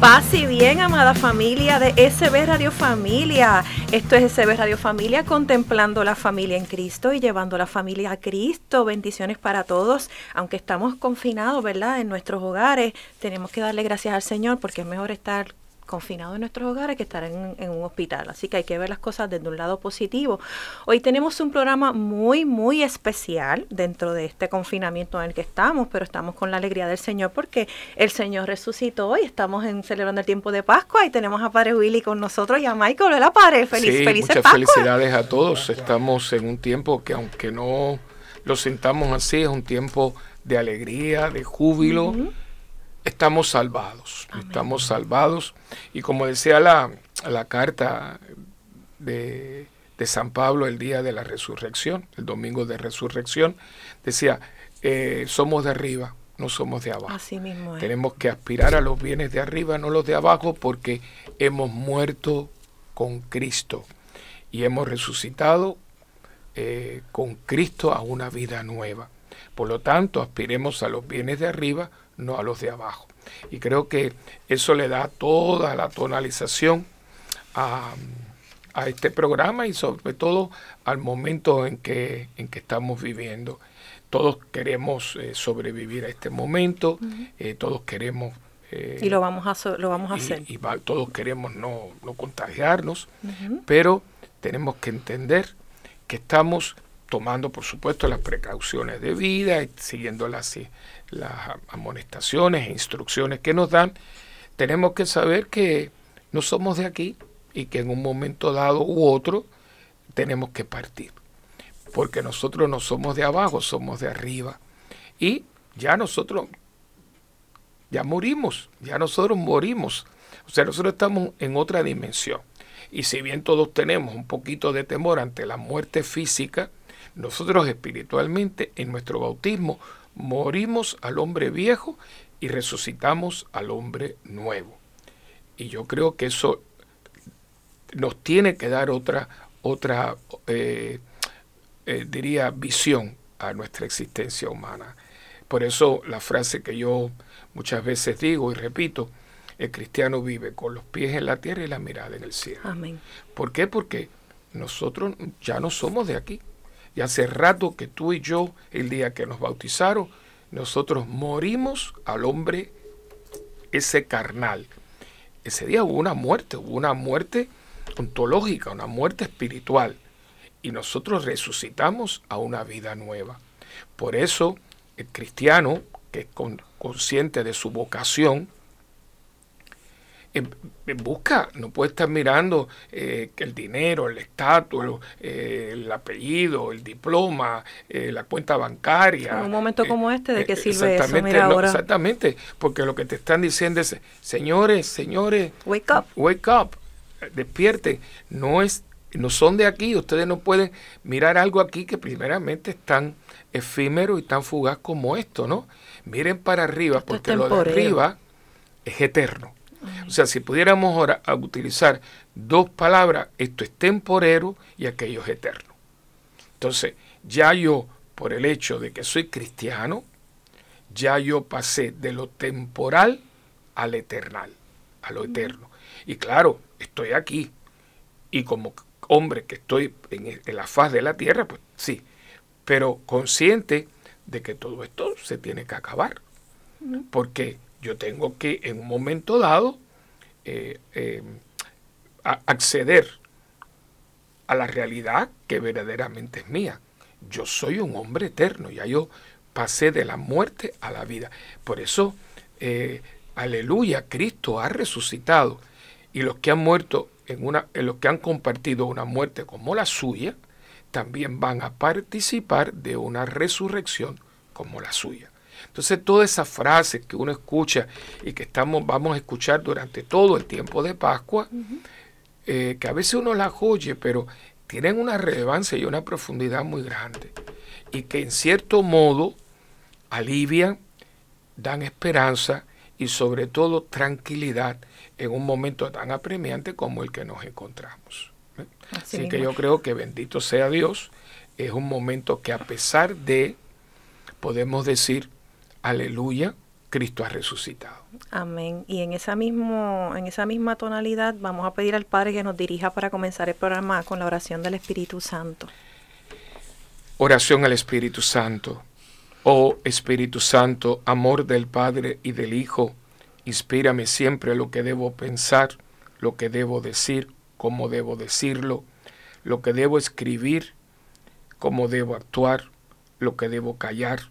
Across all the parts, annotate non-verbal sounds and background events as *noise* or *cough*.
Paz y bien, amada familia de SB Radio Familia. Esto es SB Radio Familia, contemplando la familia en Cristo y llevando la familia a Cristo. Bendiciones para todos. Aunque estamos confinados, ¿verdad? En nuestros hogares, tenemos que darle gracias al Señor porque es mejor estar confinados en nuestros hogares que estar en, un hospital. Así que hay que ver las cosas desde un lado positivo. Hoy tenemos un programa muy, muy especial dentro de este confinamiento en el que estamos, pero estamos con la alegría del Señor porque el Señor resucitó y estamos en, celebrando el tiempo de Pascua y tenemos a Padre Willy con nosotros y a Michael. Hola, Padre. Feliz, sí, muchas felicidades a todos. Estamos en un tiempo que aunque no lo sintamos así, es un tiempo de alegría, de júbilo estamos salvados, estamos salvados. Y como decía la, carta de, San Pablo el día de la resurrección, el domingo de resurrección, decía, eh, somos de arriba, no somos de abajo. Así mismo Tenemos que aspirar a los bienes de arriba, no los de abajo, porque hemos muerto con Cristo y hemos resucitado eh, con Cristo a una vida nueva. Por lo tanto, aspiremos a los bienes de arriba, no a los de abajo. Y creo que eso le da toda la tonalización a, este programa y sobre todo al momento en que, en que estamos viviendo. Todos queremos eh, sobrevivir a este momento, eh, todos queremos... Eh, y lo vamos a, lo vamos a hacer. Y todos queremos no, contagiarnos, pero tenemos que entender que estamos tomando, por supuesto, las precauciones de vida, siguiendo las, las amonestaciones e instrucciones que nos dan, tenemos que saber que no somos de aquí y que en un momento dado u otro tenemos que partir. Porque nosotros no somos de abajo, somos de arriba. Y ya nosotros, ya morimos, ya nosotros morimos. O sea, nosotros estamos en otra dimensión. Y si bien todos tenemos un poquito de temor ante la muerte física, nosotros espiritualmente en nuestro bautismo morimos al hombre viejo y resucitamos al hombre nuevo. Y yo creo que eso nos tiene que dar otra, otra eh, eh, diría, visión a nuestra existencia humana. Por eso la frase que yo muchas veces digo y repito, el cristiano vive con los pies en la tierra y la mirada en el cielo. Amén. ¿Por qué? Porque nosotros ya no somos de aquí. Y hace rato que tú y yo, el día que nos bautizaron, nosotros morimos al hombre ese carnal. Ese día hubo una muerte, hubo una muerte ontológica, una muerte espiritual. Y nosotros resucitamos a una vida nueva. Por eso el cristiano, que es consciente de su vocación, busca, no puede estar mirando eh, el dinero, el estatus, eh, el apellido, el diploma, eh, la cuenta bancaria. En un momento como este, ¿de qué sirve eso? Mira ahora. Exactamente, porque lo que te están diciendo es, señores, señores, wake up, wake up, despierten, no es, no son de aquí, ustedes no pueden mirar algo aquí que primeramente es tan efímero y tan fugaz como esto, ¿no? Miren para arriba, porque lo de arriba es eterno. O sea, si pudiéramos ahora utilizar dos palabras, esto es temporero y aquello es eterno. Entonces, ya yo, por el hecho de que soy cristiano, ya yo pasé de lo temporal al eternal, a lo eterno. Y claro, estoy aquí. Y como hombre que estoy en, la faz de la tierra, pues sí, pero consciente de que todo esto se tiene que acabar. Porque yo tengo que en un momento dado eh, eh, acceder a la realidad que verdaderamente es mía. Yo soy un hombre eterno, ya yo pasé de la muerte a la vida. Por eso, eh, aleluya, Cristo ha resucitado y los que han muerto en una, en los que han compartido una muerte como la suya, también van a participar de una resurrección como la suya. Entonces, todas esas frases que uno escucha y que estamos, vamos a escuchar durante todo el tiempo de Pascua, eh, que a veces uno las oye, pero tienen una relevancia y una profundidad muy grande. Y que en cierto modo alivian, dan esperanza y sobre todo tranquilidad en un momento tan apremiante como el que nos encontramos. ¿eh? Así, que yo creo que bendito sea Dios, es un momento que a pesar de, podemos decir, aleluya, Cristo ha resucitado. Amén. Y en esa, mismo, en esa misma tonalidad vamos a pedir al Padre que nos dirija para comenzar el programa con la oración del Espíritu Santo. Oración al Espíritu Santo. Oh Espíritu Santo, amor del Padre y del Hijo, inspírame siempre lo que debo pensar, lo que debo decir, cómo debo decirlo, lo que debo escribir, cómo debo actuar, lo que debo callar,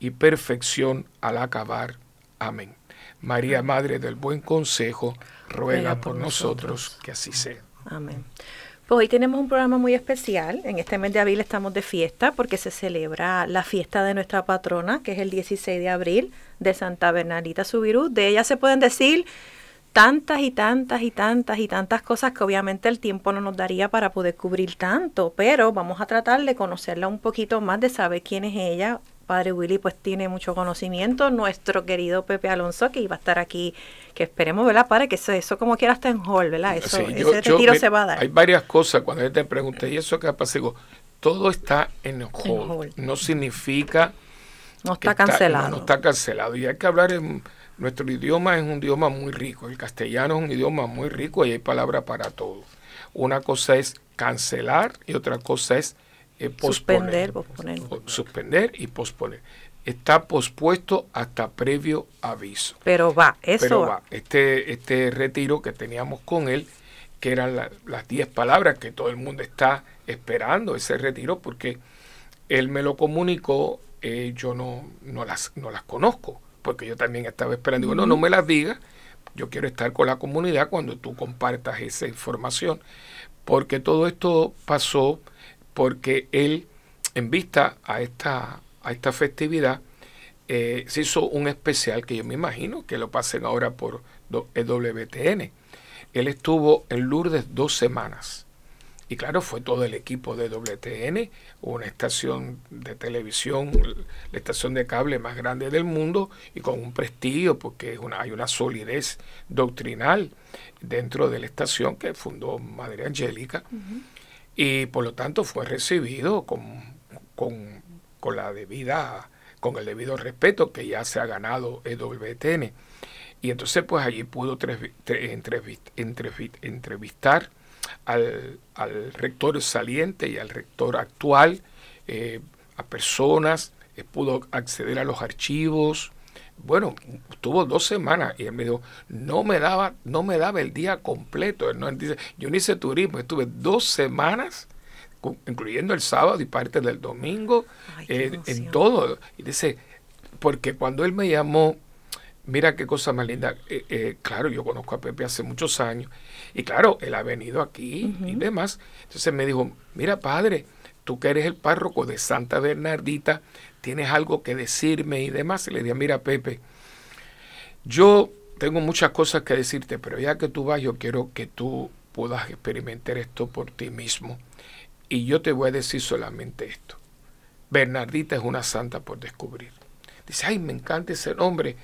y perfección al acabar. Amén. María, Madre del Buen Consejo, ruega por, nosotros, que así sea. Amén. Pues hoy tenemos un programa muy especial. En este mes de abril estamos de fiesta porque se celebra la fiesta de nuestra patrona, que es el 16 de abril, de Santa Bernardita Subirú. De ella se pueden decir tantas y tantas y tantas y tantas cosas que obviamente el tiempo no nos daría para poder cubrir tanto, pero vamos a tratar de conocerla un poquito más, de saber quién es ella, padre Willy pues tiene mucho conocimiento, nuestro querido Pepe Alonso que iba a estar aquí, que esperemos, ¿verdad, padre? Que eso, eso como quiera está en hall, ¿verdad? Eso, ese retiro se va a dar. Hay varias cosas, cuando yo te pregunté, ¿y eso qué pasa? Digo, todo está en hall, no significa... No está cancelado. no, está cancelado, y hay que hablar en... Nuestro idioma es un idioma muy rico, el castellano es un idioma muy rico y hay palabras para todo. Una cosa es cancelar y otra cosa es eh, suspender, posponer. Suspender y posponer. Está pospuesto hasta previo aviso. Pero va, eso va. Este, este retiro que teníamos con él, que eran las 10 palabras que todo el mundo está esperando, ese retiro, porque él me lo comunicó, eh, yo no, no, las, no las conozco, porque yo también estaba esperando. Digo, no, no me las digas, yo quiero estar con la comunidad cuando tú compartas esa información, porque todo esto pasó porque él, en vista a esta, a esta festividad, eh, se hizo un especial que yo me imagino que lo pasen ahora por WTN. Él estuvo en Lourdes dos semanas. Y claro, fue todo el equipo de WTN, una estación de televisión, la estación de cable más grande del mundo y con un prestigio porque una, hay una solidez doctrinal dentro de la estación que fundó Madre Angélica y por lo tanto fue recibido con, con, la debida, con el debido respeto que ya se ha ganado EWTN. Y entonces pues allí pudo entrevistar al, al, rector saliente y al rector actual, eh, a personas, eh, pudo acceder a los archivos, bueno, estuvo dos semanas y él me dijo, no me daba, no me daba el día completo. Él, no, dice, yo no hice turismo, estuve dos semanas, incluyendo el sábado y parte del domingo, eh, en todo. Y dice, porque cuando él me llamó, mira qué cosa más linda, eh, eh, claro, yo conozco a Pepe hace muchos años, y claro, él ha venido aquí y demás. Entonces me dijo, mira padre, tú que eres el párroco de Santa Bernardita, tienes algo que decirme y demás. Y le dije, mira Pepe, yo tengo muchas cosas que decirte, pero ya que tú vas, yo quiero que tú puedas experimentar esto por ti mismo. Y yo te voy a decir solamente esto. Bernardita es una santa por descubrir. Dice, ay, me encanta ese nombre.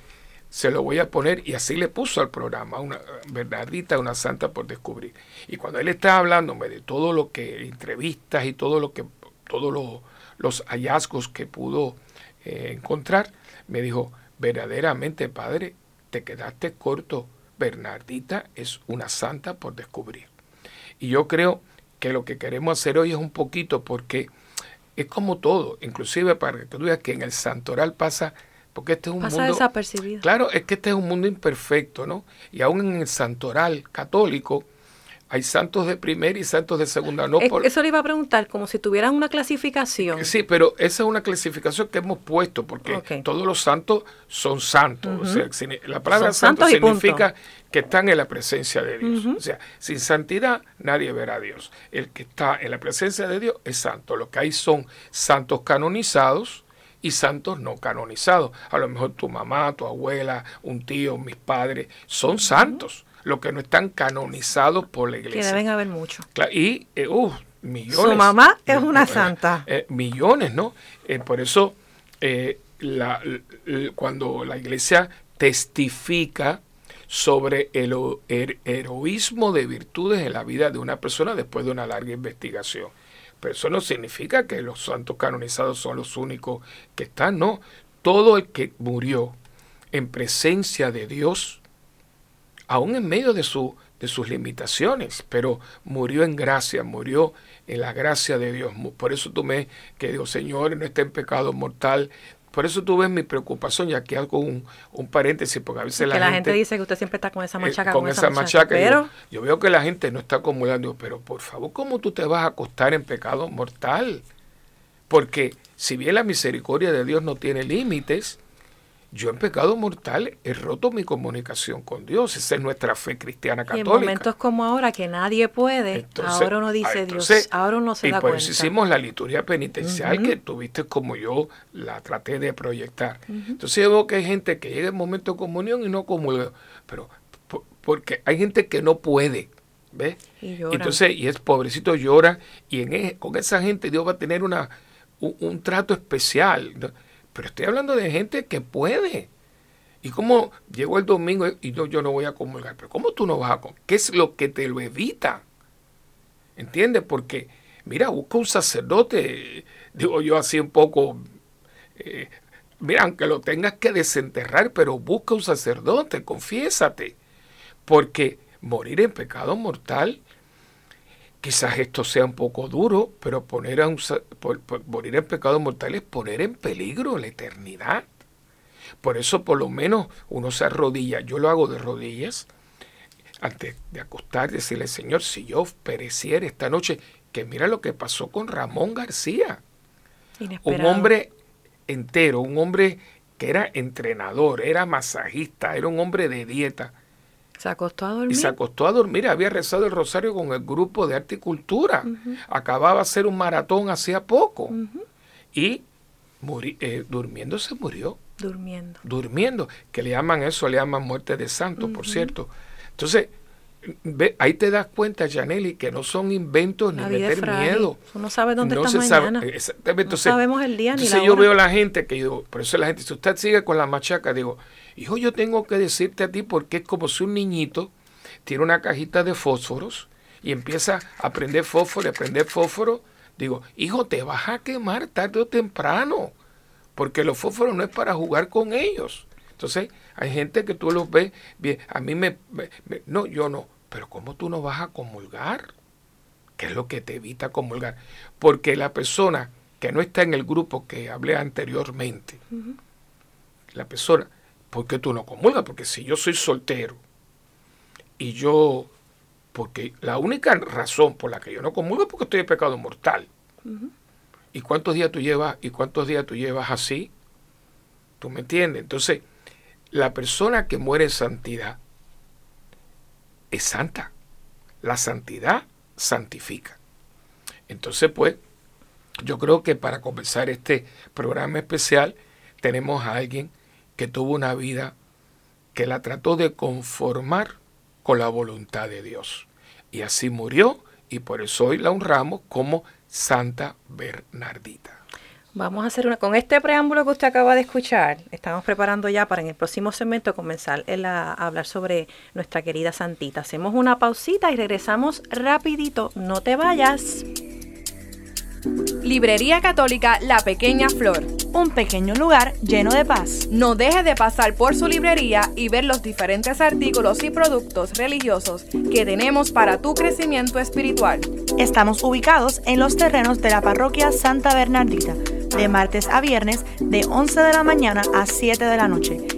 Se lo voy a poner y así le puso al programa, una Bernardita, una santa por descubrir. Y cuando él está hablándome de todo lo que, entrevistas y todo lo que, todo lo, los hallazgos que pudo eh, encontrar, me dijo, verdaderamente padre, te quedaste corto, Bernardita es una santa por descubrir. Y yo creo que lo que queremos hacer hoy es un poquito porque es como todo, inclusive para que tú veas que en el santoral pasa, porque este es un pasa desapercibido. Claro, es que este es un mundo imperfecto, ¿no? Y aún en el santoral católico hay santos de primera y santos de segunda. No Eso le iba a preguntar, como si tuvieran una clasificación. Sí, pero esa es una clasificación que hemos puesto, porque todos los santos son santos. la palabra santo significa que están en la presencia de Dios. O sea, sin santidad nadie verá a Dios. El que está en la presencia de Dios es santo. Lo que hay son santos canonizados y santos no canonizados. A lo mejor tu mamá, tu abuela, un tío, mis padres, son santos los que no están canonizados por la iglesia. Que deben haber muchos. Y, eh, uh, millones. Su mamá es una eh, santa. Eh, millones, ¿no? por eso, la, cuando la iglesia testifica sobre el, el, heroísmo de virtudes en la vida de una persona después de una larga investigación. Pero eso no significa que los santos canonizados son los únicos que están, no. Todo el que murió en presencia de Dios aún en medio de, su, de sus limitaciones, pero murió en gracia, murió en la gracia de Dios. Por eso tú me que digo, Señor, no esté en pecado mortal. Por eso tú ves mi preocupación, y aquí hago un, un paréntesis, porque a veces la, gente, dice que usted siempre está con esa eh, machaca. con, esa, machaca, pero... Yo, veo que la gente no está acumulando, pero por favor, ¿cómo tú te vas a acostar en pecado mortal? Porque si bien la misericordia de Dios no tiene límites, yo en pecado mortal he roto mi comunicación con Dios. Esa es nuestra fe cristiana católica. Y en momentos como ahora que nadie puede, ahora uno dice ah, Dios, ahora uno se y da por eso hicimos la liturgia penitencial que tuviste como yo la traté de proyectar. Entonces yo veo que hay gente que llega en momento de comunión y no comulga, pero porque hay gente que no puede. ¿Ves? Y Entonces, y es pobrecito llora, y en e, con esa gente Dios va a tener una, un, trato especial. Pero estoy hablando de gente que puede. Y como llegó el domingo y yo, no voy a comulgar, pero ¿cómo tú no vas a comulgar? ¿Qué es lo que te lo evita? ¿Entiendes? Porque, mira, busca un sacerdote, digo yo así un poco, eh, mira, aunque lo tengas que desenterrar, pero busca un sacerdote, confiésate. Porque morir en pecado mortal Quizás esto sea un poco duro, pero poner a un, morir en pecado mortal es poner en peligro la eternidad. Por eso por lo menos uno se arrodilla. Yo lo hago de rodillas antes de acostar, decirle, Señor, si yo pereciera esta noche, que mira lo que pasó con Ramón García. Un hombre entero, un hombre que era entrenador, era masajista, era un hombre de dieta se acostó a dormir. Y se acostó a dormir. Había rezado el rosario con el grupo de arte y cultura. Acababa de hacer un maratón hacía poco. Y eh, durmiendo se murió. Durmiendo. Durmiendo. Que le llaman eso, le llaman muerte de santo, por cierto. Entonces, ahí te das cuenta, Janely, que no son inventos ni meter miedo. no sabe dónde está mañana. no sabemos el día ni la yo veo a la gente que yo, por eso la gente, si usted sigue con la machaca, digo, Hijo, yo tengo que decirte a ti porque es como si un niñito tiene una cajita de fósforos y empieza a prender fósforo, a prender fósforo. Digo, hijo, te vas a quemar tarde o temprano, porque los fósforos no es para jugar con ellos. Entonces, hay gente que tú los ves, bien, a mí me, no, yo no, pero ¿cómo tú no vas a comulgar? ¿Qué es lo que te evita comulgar? Porque la persona que no está en el grupo que hablé anteriormente, la persona ¿por qué tú no comulgas? Porque si yo soy soltero y yo, porque la única razón por la que yo no comulgo es porque estoy en pecado mortal. ¿Y cuántos días tú llevas, y cuántos días tú llevas así? ¿Tú me entiendes? Entonces, la persona que muere en santidad es santa. La santidad santifica. Entonces, pues, yo creo que para comenzar este programa especial tenemos a alguien que tuvo una vida que la trató de conformar con la voluntad de Dios. Y así murió y por eso hoy la honramos como Santa Bernardita. Vamos a hacer una, con este preámbulo que usted acaba de escuchar, estamos preparando ya para en el próximo segmento comenzar a, a hablar sobre nuestra querida Santita. Hacemos una pausita y regresamos rapidito, no te vayas. Librería Católica La Pequeña Flor. Un pequeño lugar lleno de paz. No deje de pasar por su librería y ver los diferentes artículos y productos religiosos que tenemos para tu crecimiento espiritual. Estamos ubicados en los terrenos de la parroquia Santa Bernardita, de martes a viernes de 11 de la mañana a 7 de la noche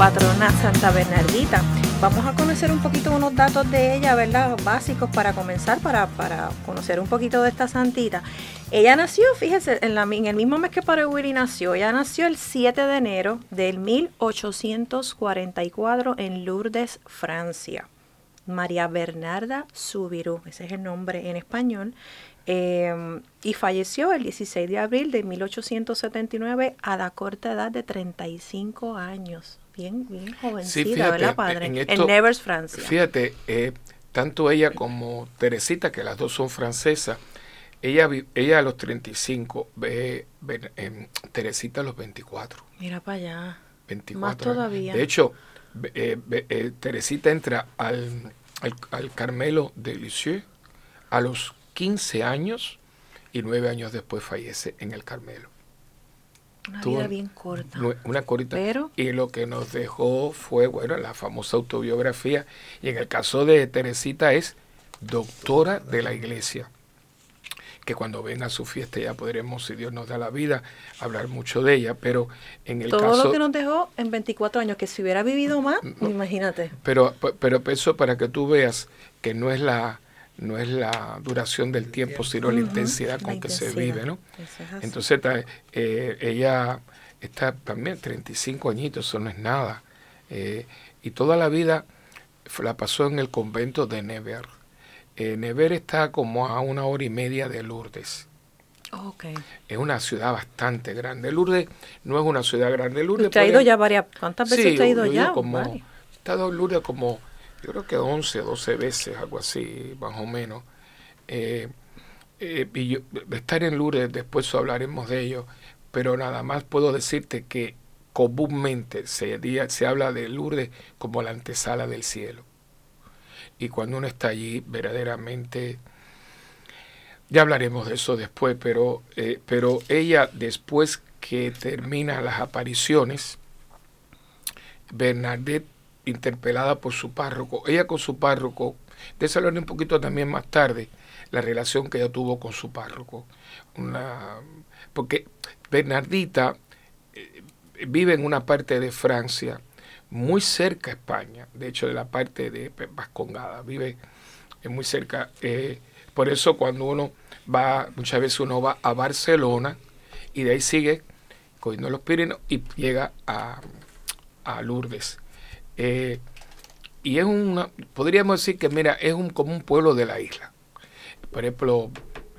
Patrona Santa Bernardita. Vamos a conocer un poquito unos datos de ella, ¿verdad? Básicos para comenzar, para, para conocer un poquito de esta santita. Ella nació, fíjese, en, la, el mismo mes que Willy nació. Ella nació el 7 de enero del 1844 en Lourdes, Francia. María Bernarda Subirú, ese es el nombre en español. Eh, y falleció el 16 de abril de 1879 a la corta edad de 35 años bien, bien jovencita, ¿verdad, padre? En, Nevers, Francia. Fíjate, eh, tanto ella como Teresita, que las dos son francesas, ella, ella a los 35, ve, eh, Teresita a los 24. Mira para allá. 24 Más todavía. De hecho, eh, eh, Teresita entra al, al, Carmelo de Lisieux a los 15 años y nueve años después fallece en el Carmelo. Una vida bien corta. Una corta. Pero, y lo que nos dejó fue, bueno, la famosa autobiografía. Y en el caso de Teresita es doctora de la iglesia. Que cuando venga a su fiesta ya podremos, si Dios nos da la vida, hablar mucho de ella. Pero en el Todo caso. Todo lo que nos dejó en 24 años, que si hubiera vivido más, imagínate. Pero, pero eso para que tú veas que no es la no es la duración del tiempo, sino la intensidad con que se vive, ¿no? Entonces eh, ella está también 35 añitos, eso no es nada. Eh, y toda la vida la pasó en el convento de Never. Eh, Never está como a una hora y media de Lourdes. Okay. Es una ciudad bastante grande. Lourdes no es una ciudad grande. Lourdes ¿Usted ha ido ya varias? ¿Cuántas veces usted ha ido ya? Como, he estado en Lourdes como yo creo que 11, 12 veces, algo así, más o menos. Eh, eh, y estar en Lourdes, después hablaremos de ello, pero nada más puedo decirte que comúnmente se, se habla de Lourdes como la antesala del cielo. Y cuando uno está allí, verdaderamente, ya hablaremos de eso después, pero, eh, pero ella después que termina las apariciones, Bernadette interpelada por su párroco. Ella con su párroco, de eso un poquito también más tarde, la relación que ella tuvo con su párroco. Una, porque Bernardita eh, vive en una parte de Francia, muy cerca a España, de hecho de la parte de Vascongada, vive muy cerca. Eh, por eso cuando uno va, muchas veces uno va a Barcelona y de ahí sigue cogiendo los Pirineos y llega a, a Lourdes. Eh, y es una, podríamos decir que, mira, es un, como un pueblo de la isla. Por ejemplo,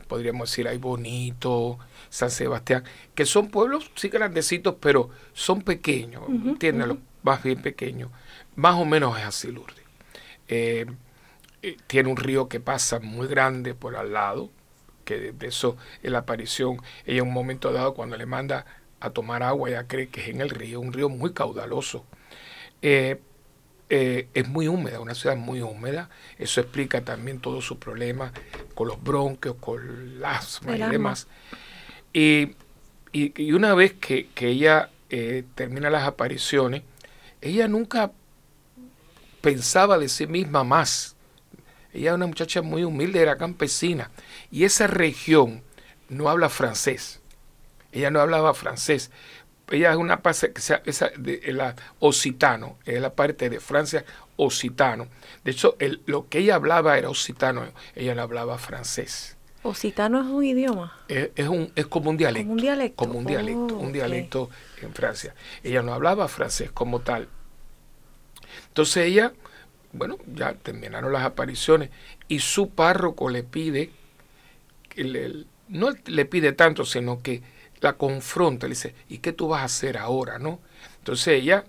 podríamos decir, hay Bonito, San Sebastián, que son pueblos, sí grandecitos, pero son pequeños, ¿entiendes? Más bien pequeños. Más o menos es así Lourdes. Eh, eh, tiene un río que pasa muy grande por al lado, que de eso es la aparición. Ella en un momento dado, cuando le manda a tomar agua, ella cree que es en el río, un río muy caudaloso. Eh, es muy húmeda, una ciudad muy húmeda. Eso explica también todos sus problemas con los bronquios, con el asma y demás. Y, y, una vez que, ella eh, termina las apariciones, ella nunca pensaba de sí misma más. Ella era una muchacha muy humilde, era campesina. Y esa región no habla francés. Ella no hablaba francés ella es una parte que esa, de, la occitano, es la parte de Francia occitano. De hecho, el, lo que ella hablaba era occitano, ella no hablaba francés. ¿Occitano es un idioma? Es, un, es como un dialecto. Como un dialecto. Como un dialecto, un dialecto en Francia. Ella no hablaba francés como tal. Entonces ella, bueno, ya terminaron las apariciones y su párroco le pide, que no le pide tanto, sino que la confronta, le dice, ¿y qué tú vas a hacer ahora? ¿no? Entonces ella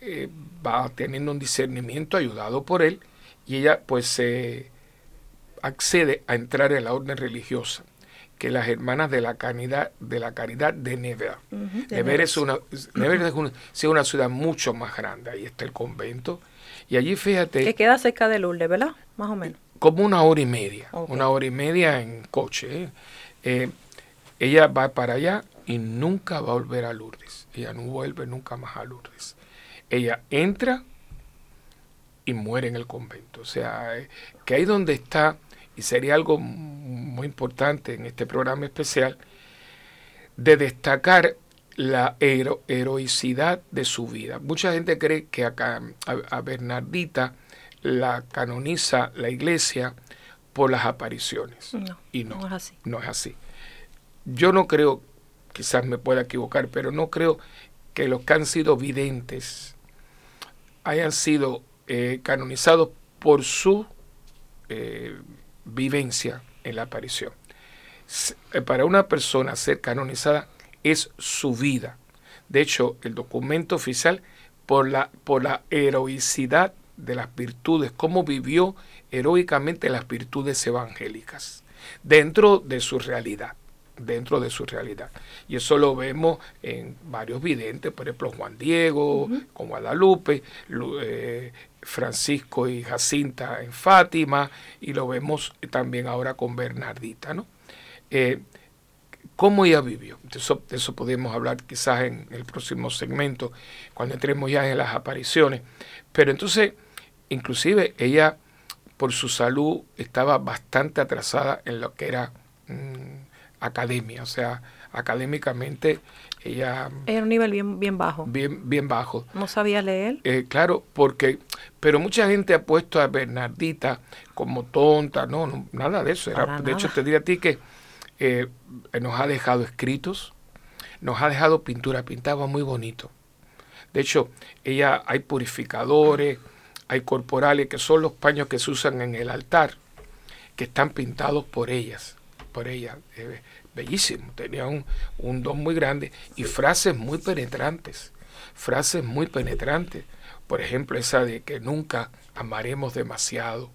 eh, va teniendo un discernimiento ayudado por él y ella pues se accede a entrar en la orden religiosa, que las hermanas de la caridad de, la caridad de Nevers. es una, Nevers es una, ciudad mucho más grande, ahí está el convento, y allí fíjate... Que queda cerca de Lourdes, ¿verdad? Más o menos. Como una hora y media, una hora y media en coche. ¿eh? Eh, ella va para allá y nunca va a volver a Lourdes. Ella no vuelve nunca más a Lourdes. Ella entra y muere en el convento. O sea, eh, que ahí donde está, y sería algo muy importante en este programa especial, de destacar la heroicidad de su vida. Mucha gente cree que acá, a, Bernardita la canoniza la iglesia por las apariciones. y no, no es así. No es así. Yo no creo, quizás me pueda equivocar, pero no creo que los que han sido videntes hayan sido eh, canonizados por su eh, vivencia en la aparición. Eh, para una persona ser canonizada es su vida. De hecho, el documento oficial por la, por la heroicidad de las virtudes, cómo vivió heroicamente las virtudes evangélicas dentro de su realidad dentro de su realidad. Y eso lo vemos en varios videntes, por ejemplo Juan Diego, con Guadalupe, eh, Francisco y Jacinta en Fátima, y lo vemos también ahora con Bernardita. ¿no? Eh, ¿Cómo ella vivió? De eso, eso podemos hablar quizás en el próximo segmento, cuando entremos ya en las apariciones. Pero entonces, inclusive ella, por su salud, estaba bastante atrasada en lo que era... Mm, academia, o sea, académicamente ella... Era un nivel bien, bien bajo. Bien, bien bajo. ¿No sabía leer? Eh, claro, porque, pero mucha gente ha puesto a Bernardita como tonta, no, nada de eso. Era, de hecho, te diría a ti que eh, nos ha dejado escritos, nos ha dejado pintura, pintaba muy bonito. De hecho, ella hay purificadores, hay corporales, que son los paños que se usan en el altar, que están pintados por ellas por ella. Eh, bellísimo, tenía un, don muy grande y frases muy penetrantes, frases muy penetrantes. Por ejemplo, esa de que nunca amaremos demasiado,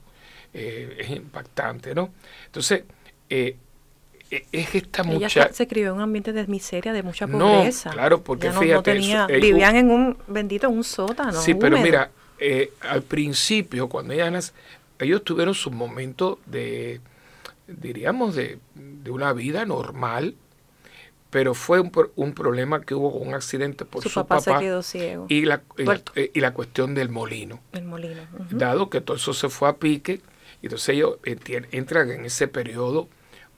eh, es impactante, ¿no? Entonces, eh, e, es esta mucha... Ella se crió en un ambiente de miseria, de mucha pobreza. No, claro, porque fíjate... vivían en un, bendito, en un sótano. Sí, pero mira, al principio, cuando ella nace, ellos tuvieron su momento de diríamos, de, una vida normal, pero fue un, un, problema que hubo un accidente por su, papá, se quedó ciego. Y la, eh, y la, cuestión del molino. El molino. Dado que todo eso se fue a pique, entonces ellos entran en ese periodo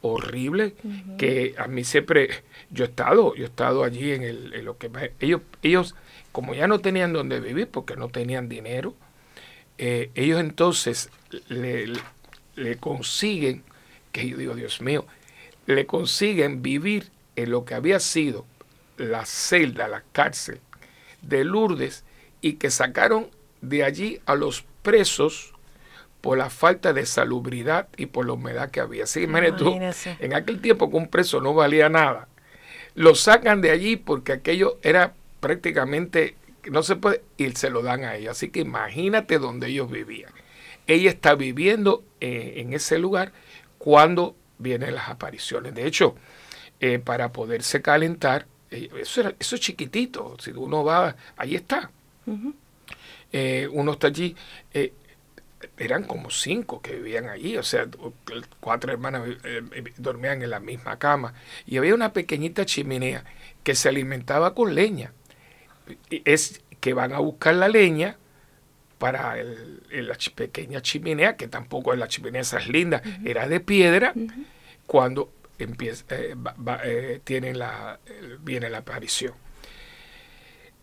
horrible que a mí siempre yo he estado yo he estado allí en, el, en lo que ellos ellos como ya no tenían donde vivir porque no tenían dinero eh, ellos entonces le, le consiguen que yo digo, Dios mío, le consiguen vivir en lo que había sido la celda, la cárcel de Lourdes y que sacaron de allí a los presos por la falta de salubridad y por la humedad que había. Sí, tú, en aquel tiempo que un preso no valía nada, lo sacan de allí porque aquello era prácticamente, no se puede, y se lo dan a ella. Así que imagínate donde ellos vivían. Ella está viviendo eh, en ese lugar cuando vienen las apariciones. De hecho, eh, para poderse calentar, eh, eso, eso es chiquitito, si uno va, ahí está. Eh, uno está allí, eran como cinco que vivían allí, o sea, cuatro hermanas dormían en la misma cama, y había una pequeñita chimenea que se alimentaba con leña. Es que van a buscar la leña, para la pequeña chimenea, que tampoco es la chimenea esa es linda, era de piedra, cuando empieza, eh, eh, tiene la, viene la aparición.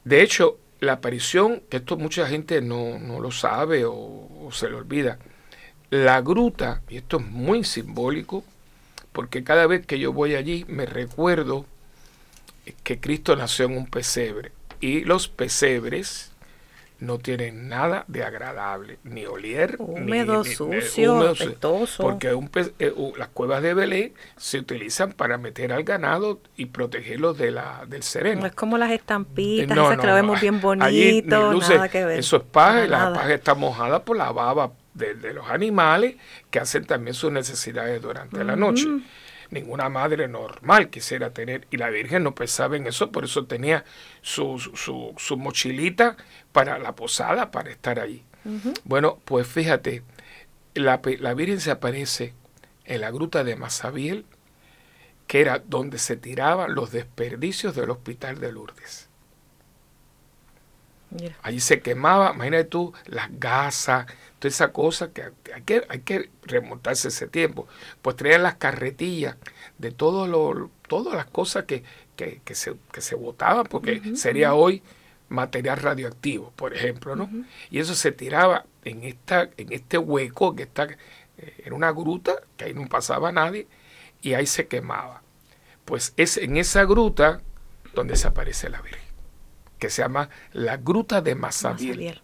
De hecho, la aparición, que esto mucha gente no, lo sabe o, se le olvida, la gruta, y esto es muy simbólico, porque cada vez que yo voy allí me recuerdo que Cristo nació en un pesebre. Y los pesebres no tienen nada de agradable, ni olier, húmedo, ni, sucio, porque eh, las cuevas de Belén se utilizan para meter al ganado y protegerlos de la, del sereno. No es como las estampitas, esas que lo vemos bien bonito, nada que ver. Eso es paja, y la paja está mojada por la baba de, los animales que hacen también sus necesidades durante la noche. Ninguna madre normal quisiera tener, y la Virgen no pensaba en eso, por eso tenía su, su, su mochilita para la posada, para estar allí. Bueno, pues fíjate, la, la Virgen se aparece en la gruta de Masabiel, que era donde se tiraban los desperdicios del hospital de Lourdes. Allí se quemaba, imagínate tú, las gasas, toda esa cosa que hay que, hay que remontarse ese tiempo. Pues traían las carretillas de todo lo, todas las cosas que, que, se, que se botaban, porque sería hoy material radioactivo, por ejemplo, ¿no? Y eso se tiraba en, esta, en este hueco que está eh, en una gruta, que ahí no pasaba nadie, y ahí se quemaba. Pues es en esa gruta donde desaparece la Virgen que se llama la Gruta de Masabiel.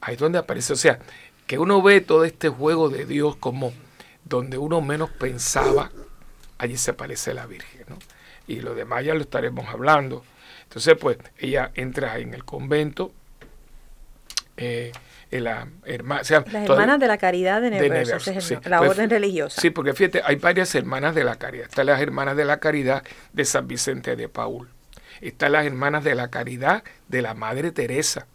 Ahí es donde aparece, o sea, que uno ve todo este juego de Dios como donde uno menos pensaba, allí se aparece la Virgen, ¿no? Y lo demás ya lo estaremos hablando. Entonces, pues, ella entra en el convento, eh, en la las hermanas de la caridad de Nevers, la pues, orden religiosa. Sí, porque fíjate, hay varias hermanas de la caridad. Están las hermanas de la caridad de San Vicente de Paul están las hermanas de la caridad de la Madre Teresa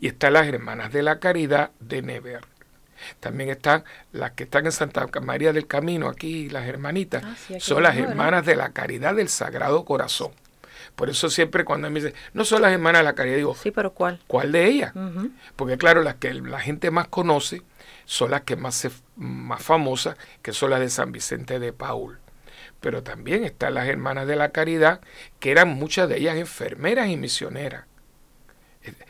y están las hermanas de la caridad de Never. También están las que están en Santa María del Camino, aquí las hermanitas, ah, son las hermanas de la caridad del Sagrado Corazón. Por eso siempre cuando me dicen, no son las hermanas de la caridad, digo, sí, pero ¿cuál? ¿Cuál de ellas? Porque claro, las que la gente más conoce son las que más, se, más famosas, que son las de San Vicente de Paul pero también están las hermanas de la caridad, que eran muchas de ellas enfermeras y misioneras.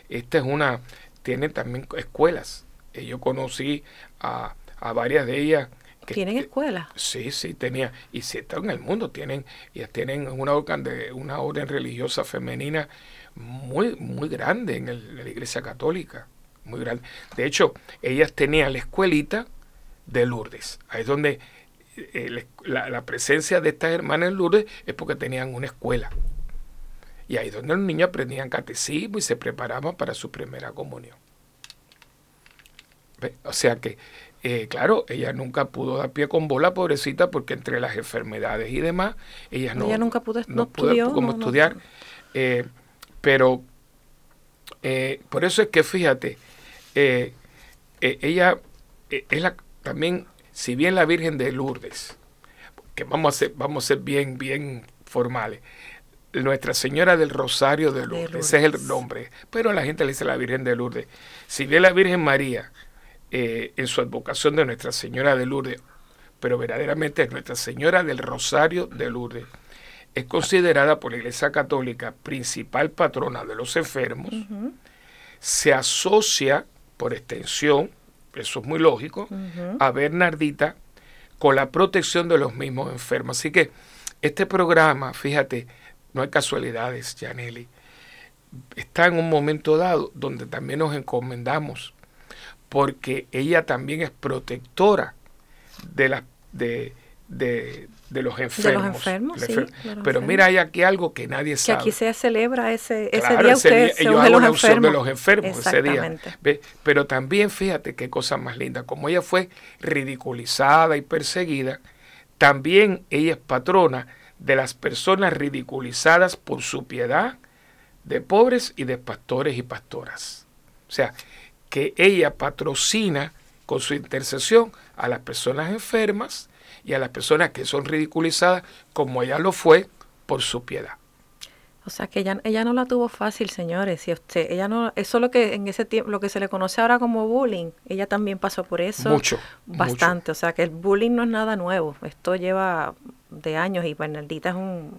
Esta es una, tiene también escuelas. Yo conocí a, varias de ellas. Que, ¿Tienen escuelas? Sí, sí, tenía. Y si están en el mundo, tienen, ellas tienen una orden, de, una orden religiosa femenina muy, muy grande en, en la iglesia católica. Muy grande. De hecho, ellas tenían la escuelita de Lourdes. Ahí es donde eh, la, presencia de estas hermanas en Lourdes es porque tenían una escuela. Y ahí donde los niños aprendían catecismo y se preparaban para su primera comunión. O sea que, eh, claro, ella nunca pudo dar pie con bola, pobrecita, porque entre las enfermedades y demás, ella no, ella nunca pudo, no, como estudiar. Eh, pero por eso es que, fíjate, ella es la, también si bien la Virgen de Lourdes, que vamos a ser, vamos a ser bien, bien formales, Nuestra Señora del Rosario de Lourdes, ese es el nombre, pero la gente le dice la Virgen de Lourdes. Si bien la Virgen María, eh, en su advocación de Nuestra Señora de Lourdes, pero verdaderamente es Nuestra Señora del Rosario de Lourdes, es considerada por la Iglesia Católica principal patrona de los enfermos, se asocia por extensión eso es muy lógico, a Bernardita con la protección de los mismos enfermos. Así que este programa, fíjate, no hay casualidades, Janelli, está en un momento dado donde también nos encomendamos, porque ella también es protectora de, la, de, de, de los enfermos. De los enfermos, sí, Pero mira, hay aquí algo que nadie sabe. Que aquí se celebra ese, ese día, usted ellos de los, enfermos. de los enfermos ese día. Pero también fíjate qué cosa más linda. Como ella fue ridiculizada y perseguida, también ella es patrona de las personas ridiculizadas por su piedad, de pobres y de pastores y pastoras. O sea, que ella patrocina con su intercesión a las personas enfermas, y a las personas que son ridiculizadas como ella lo fue por su piedad. O sea que ella, ella no la tuvo fácil, señores. Si usted, ella no, eso es lo que en ese tiempo, lo que se le conoce ahora como bullying. Ella también pasó por eso. Mucho. Bastante. O sea que el bullying no es nada nuevo. Esto lleva de años y es un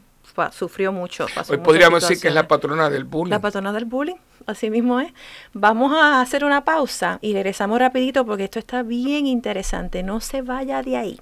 sufrió mucho. Hoy podríamos decir que es la patrona del bullying. La patrona del bullying, así mismo es. Vamos a hacer una pausa y regresamos rapidito porque esto está bien interesante. No se vaya de ahí.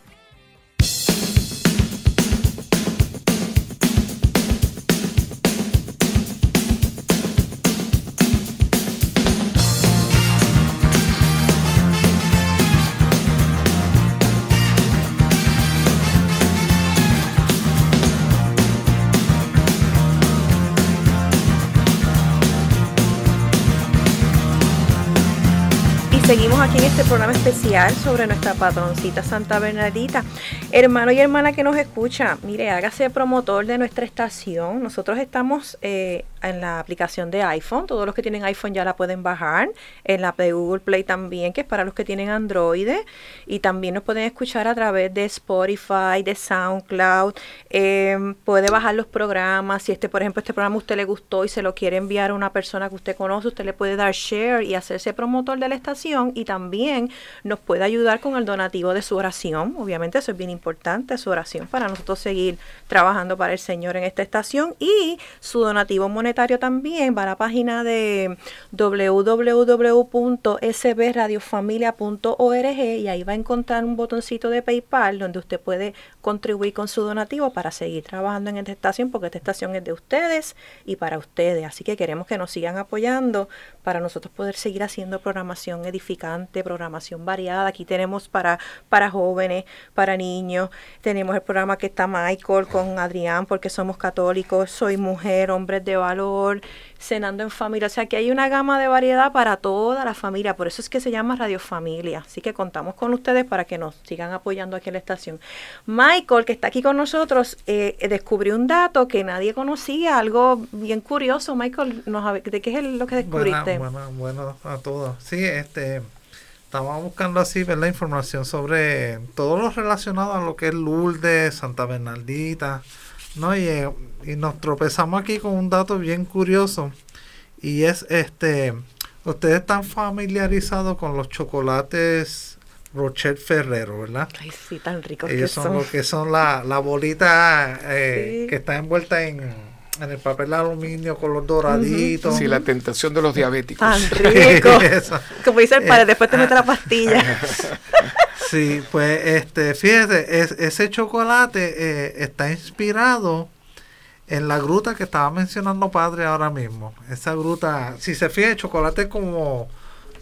Aquí en este programa especial sobre nuestra patroncita Santa Bernardita. Hermano y hermana que nos escucha, mire, hágase promotor de nuestra estación. Nosotros estamos eh, en la aplicación de iPhone. Todos los que tienen iPhone ya la pueden bajar. En la de Google Play también, que es para los que tienen Android. Y también nos pueden escuchar a través de Spotify, de SoundCloud. Eh, puede bajar los programas. Si este, por ejemplo, este programa a usted le gustó y se lo quiere enviar a una persona que usted conoce, usted le puede dar share y hacerse promotor de la estación. Y también nos puede ayudar con el donativo de su oración. Obviamente eso es bien importante, su oración para nosotros seguir trabajando para el Señor en esta estación. Y su donativo monetario también va a la página de www.sbradiofamilia.org y ahí va a encontrar un botoncito de PayPal donde usted puede contribuir con su donativo para seguir trabajando en esta estación porque esta estación es de ustedes y para ustedes. Así que queremos que nos sigan apoyando para nosotros poder seguir haciendo programación edificante, programación variada. Aquí tenemos para, para jóvenes, para niños. Tenemos el programa que está Michael con Adrián porque somos católicos, soy mujer, hombres de valor cenando en familia. O sea que hay una gama de variedad para toda la familia. Por eso es que se llama Radio Familia. Así que contamos con ustedes para que nos sigan apoyando aquí en la estación. Michael, que está aquí con nosotros, eh, descubrió un dato que nadie conocía, algo bien curioso. Michael, ¿de qué es lo que descubriste? Bueno, bueno, a todos. Sí, este estaba buscando así ver la información sobre todo lo relacionado a lo que es Lourdes, Santa Bernardita, ¿no? Y, eh, y, nos tropezamos aquí con un dato bien curioso. Y es este, ustedes están familiarizados con los chocolates Rocher Ferrero, ¿verdad? Ay, sí, tan ricos Ellos son, lo que son la, la bolita eh, que está envuelta en en el papel de aluminio con los doraditos. Sí, la tentación de los diabéticos. Tan *laughs* rico. Como dice el padre, después te mete la pastilla. *laughs* Sí, pues este, fíjese, ese chocolate eh, está inspirado en la gruta que estaba mencionando padre ahora mismo. Esa gruta, si se fija, el chocolate es como,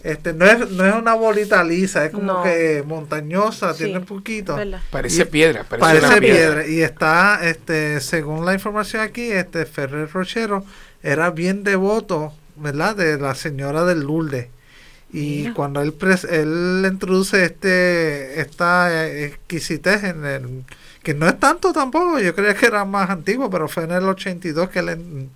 este, no es, no es una bolita lisa, es como que montañosa, tiene un poquito. Parece piedra, parece, piedra. Y está, este, según la información aquí, este Ferrer Rochero era bien devoto, ¿verdad? De la señora del Lourdes. Y cuando él, él introduce este esta exquisitez en el que no es tanto tampoco, yo creía que era más antiguo, pero fue en el 82 que él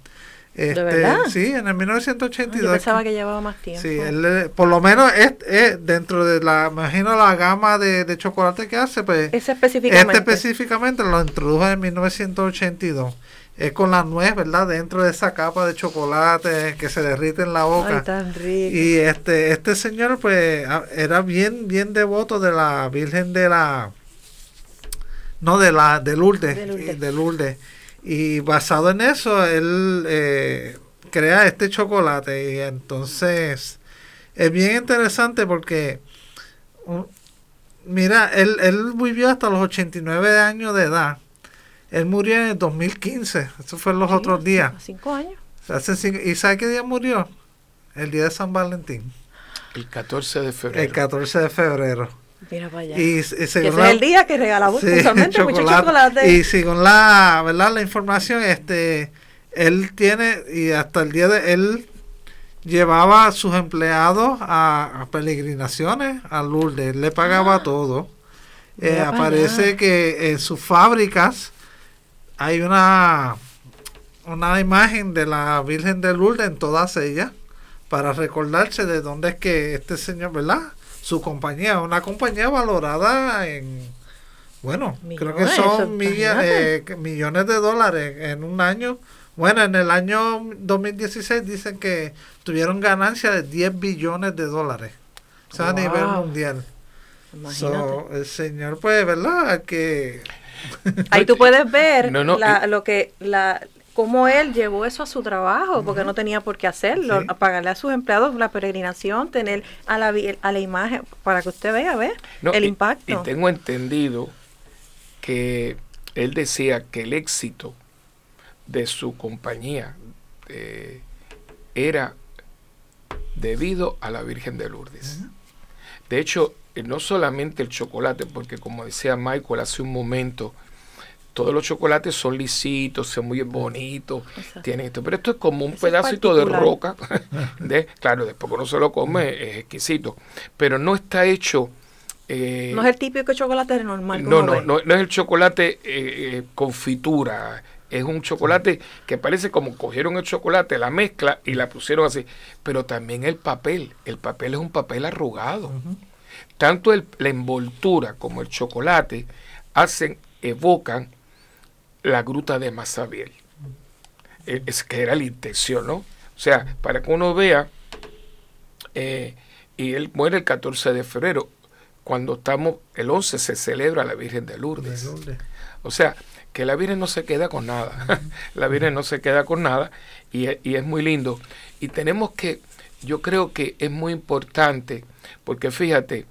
este, ¿De verdad? Sí, en el 1982. Yo pensaba que llevaba más tiempo. Sí, él, por lo menos es, dentro de la, imagino la gama de, de chocolate que hace, pues Ese específicamente. este específicamente lo introdujo en 1982 es con la nuez, ¿verdad? Dentro de esa capa de chocolate que se derrite en la boca. Ay, tan rico. Y este, este señor, pues, era bien, bien devoto de la Virgen de la, no, de la, de Lourdes, de Lourdes. Y basado en eso, él eh, crea este chocolate. Y entonces, es bien interesante porque, mira, él, él vivió hasta los 89 años de edad él murió en el 2015. Eso fue en los otros días. Cinco años. ¿Y sabe qué día murió? El día de San Valentín. El 14 de febrero. El 14 de febrero. Mira para allá. Y, ese es el día que regalamos sí, *laughs* chocolate. chocolate. Y según la, ¿verdad? la información, este, él tiene, y hasta el día de él llevaba a sus empleados a, peregrinaciones a Lourdes, le pagaba ah. todo. Eh, aparece que en sus fábricas hay una, una imagen de la Virgen de Lourdes en todas ellas para recordarse de dónde es que este señor, ¿verdad? Su compañía, una compañía valorada en, bueno, creo que son eh, millones de dólares en un año. Bueno, en el año 2016 dicen que tuvieron ganancia de 10 billones de dólares. O sea, a nivel mundial. Imagínate. el señor, pues, ¿verdad? Que Ahí tú puedes ver lo que la cómo él llevó eso a su trabajo, porque no tenía por qué hacerlo, a pagarle a sus empleados la peregrinación, tener a la, a la imagen, para que usted vea, ¿ve? el impacto. Y tengo entendido que él decía que el éxito de su compañía eh, era debido a la Virgen de Lourdes. De hecho, no solamente el chocolate, porque como decía Michael hace un momento, todos los chocolates son lisitos, son muy bonitos, Exacto. tienen esto, pero esto es como un pedacito de roca, *laughs* de, claro, después que uno se lo come es exquisito, pero no está hecho... eh, No es el típico chocolate normal. no, no, no, no es el chocolate eh, eh, confitura. Es un chocolate que parece como cogieron el chocolate, la mezcla y la pusieron así. Pero también el papel. El papel es un papel arrugado. Tanto el- la envoltura como el chocolate hacen, evocan la gruta de Masabiel. Eh, Es que era la intención, ¿no? O sea, para que uno vea, eh, y él muere el 14 de febrero, cuando estamos, el 11 se celebra la Virgen de Lourdes. O sea, que la Virgen no se queda con nada. *laughs* la Virgen no se queda con nada y, e- y es muy lindo. Y tenemos que, yo creo que es muy importante, porque fíjate,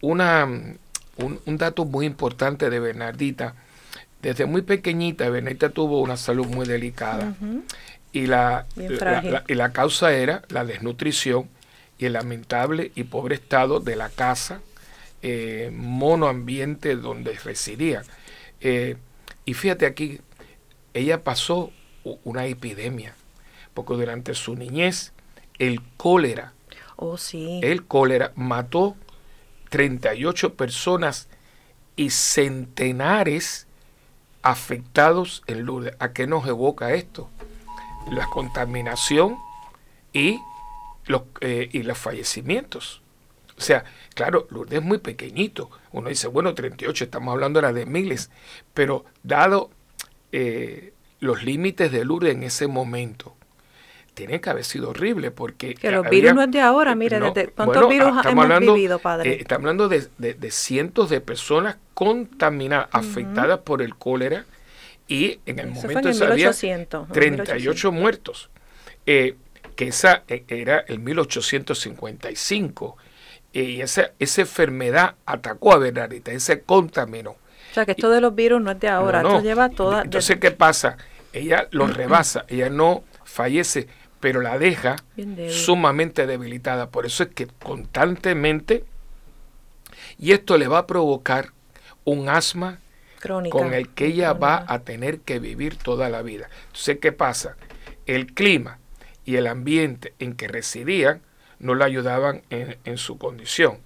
una, un, un dato muy importante de Bernardita, desde muy pequeñita, Bernardita tuvo una salud muy delicada. Y la, y la causa era la desnutrición y el lamentable y pobre estado de la casa, eh, monoambiente donde residía. Eh, y fíjate aquí, ella pasó una epidemia, porque durante su niñez el cólera, Oh, sí. el cólera mató 38 personas y centenares afectados en Lourdes. ¿A qué nos evoca esto? La contaminación y los, eh, y fallecimientos. O sea, claro, Lourdes es muy pequeñito. Uno dice, bueno, 38, estamos hablando ahora de miles. Pero dado eh, los límites de Lourdes en ese momento, tiene que haber sido horrible porque... Que los había- virus no es de ahora, mire, no, desde- ¿cuántos bueno, virus hemos hablando, vivido, padre? eh, estamos hablando de, de- de cientos de personas contaminadas, afectadas por el cólera y en el Eso momento en el ese había 1800, ¿no? 38 muertos. Eh, que esa eh, era el 1855. eh, y esa, esa enfermedad atacó a Bernardita, se contaminó. O sea, que esto de los virus no es de ahora, No, no. esto lleva toda... Entonces, ¿qué pasa? Ella lo *clears throat* rebasa, ella no fallece, pero la deja débil. sumamente debilitada. Por eso es que constantemente, y esto le va a provocar un asma crónica. con el que ella va a tener que vivir toda la vida. Entonces, ¿qué pasa? El clima y el ambiente en que residían no la ayudaban en, en su condición.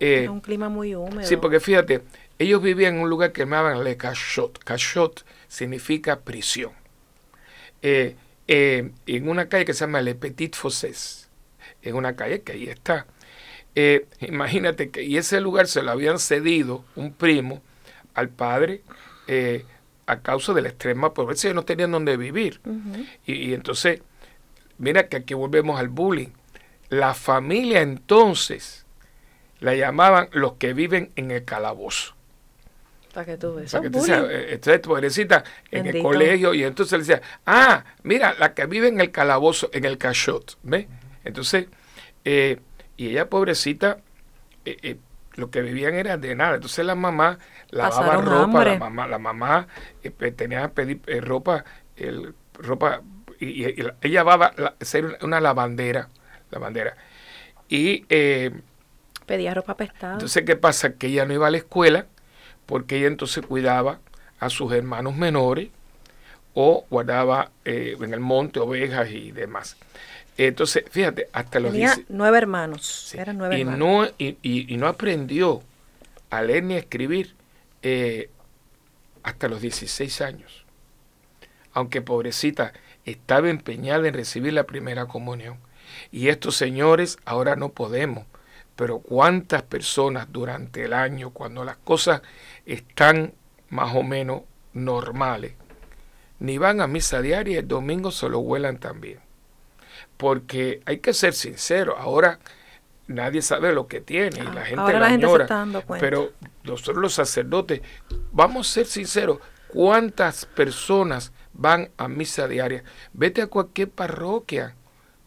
Eh, Era un clima muy húmedo. Sí, porque fíjate, ellos vivían en un lugar que llamaban Le Cachot. Cachot significa prisión. Eh, eh, en una calle que se llama Le Petit Fossés. En una calle que ahí está. Eh, imagínate que y ese lugar se lo habían cedido un primo al padre eh, a causa de la extrema pobreza. Ellos no tenían donde vivir. Y, y entonces, mira que aquí volvemos al bullying. La familia entonces la llamaban los que viven en el calabozo. Para que tú veas. Que tú bullying. eh, entonces, pobrecita, en el colegio, y entonces le decía, ah, mira, la que vive en el calabozo, en el cachot, ¿ves? Entonces, eh, y ella, pobrecita, eh, eh, lo que vivían era de nada. Entonces la mamá lavaba Pasaron ropa, la mamá, la mamá pe- tenía que pedir ropa, el, ropa, y, y- y la- ella va a ser una lavandera, lavandera. Y Pedía ropa pestada. entonces, ¿qué pasa? Que ella no iba a la escuela porque ella entonces cuidaba a sus hermanos menores o guardaba eh, en el monte ovejas y demás. Entonces, fíjate, hasta los Tenía 10 nueve hermanos. sí, Eran nueve y, hermanos. no, y, y- y no aprendió a leer ni a escribir eh, hasta los 16 años. Aunque pobrecita estaba empeñada en recibir la primera comunión. Y estos señores ahora no podemos. Pero cuántas personas durante el año, cuando las cosas están más o menos normales, ni van a misa diaria y el domingo se lo vuelan también. Porque hay que ser sincero, ahora nadie sabe lo que tiene y la gente Ahora la la gente se añora, está dando cuenta. Pero nosotros los sacerdotes, vamos a ser sinceros, ¿cuántas personas van a misa diaria? Vete a cualquier parroquia,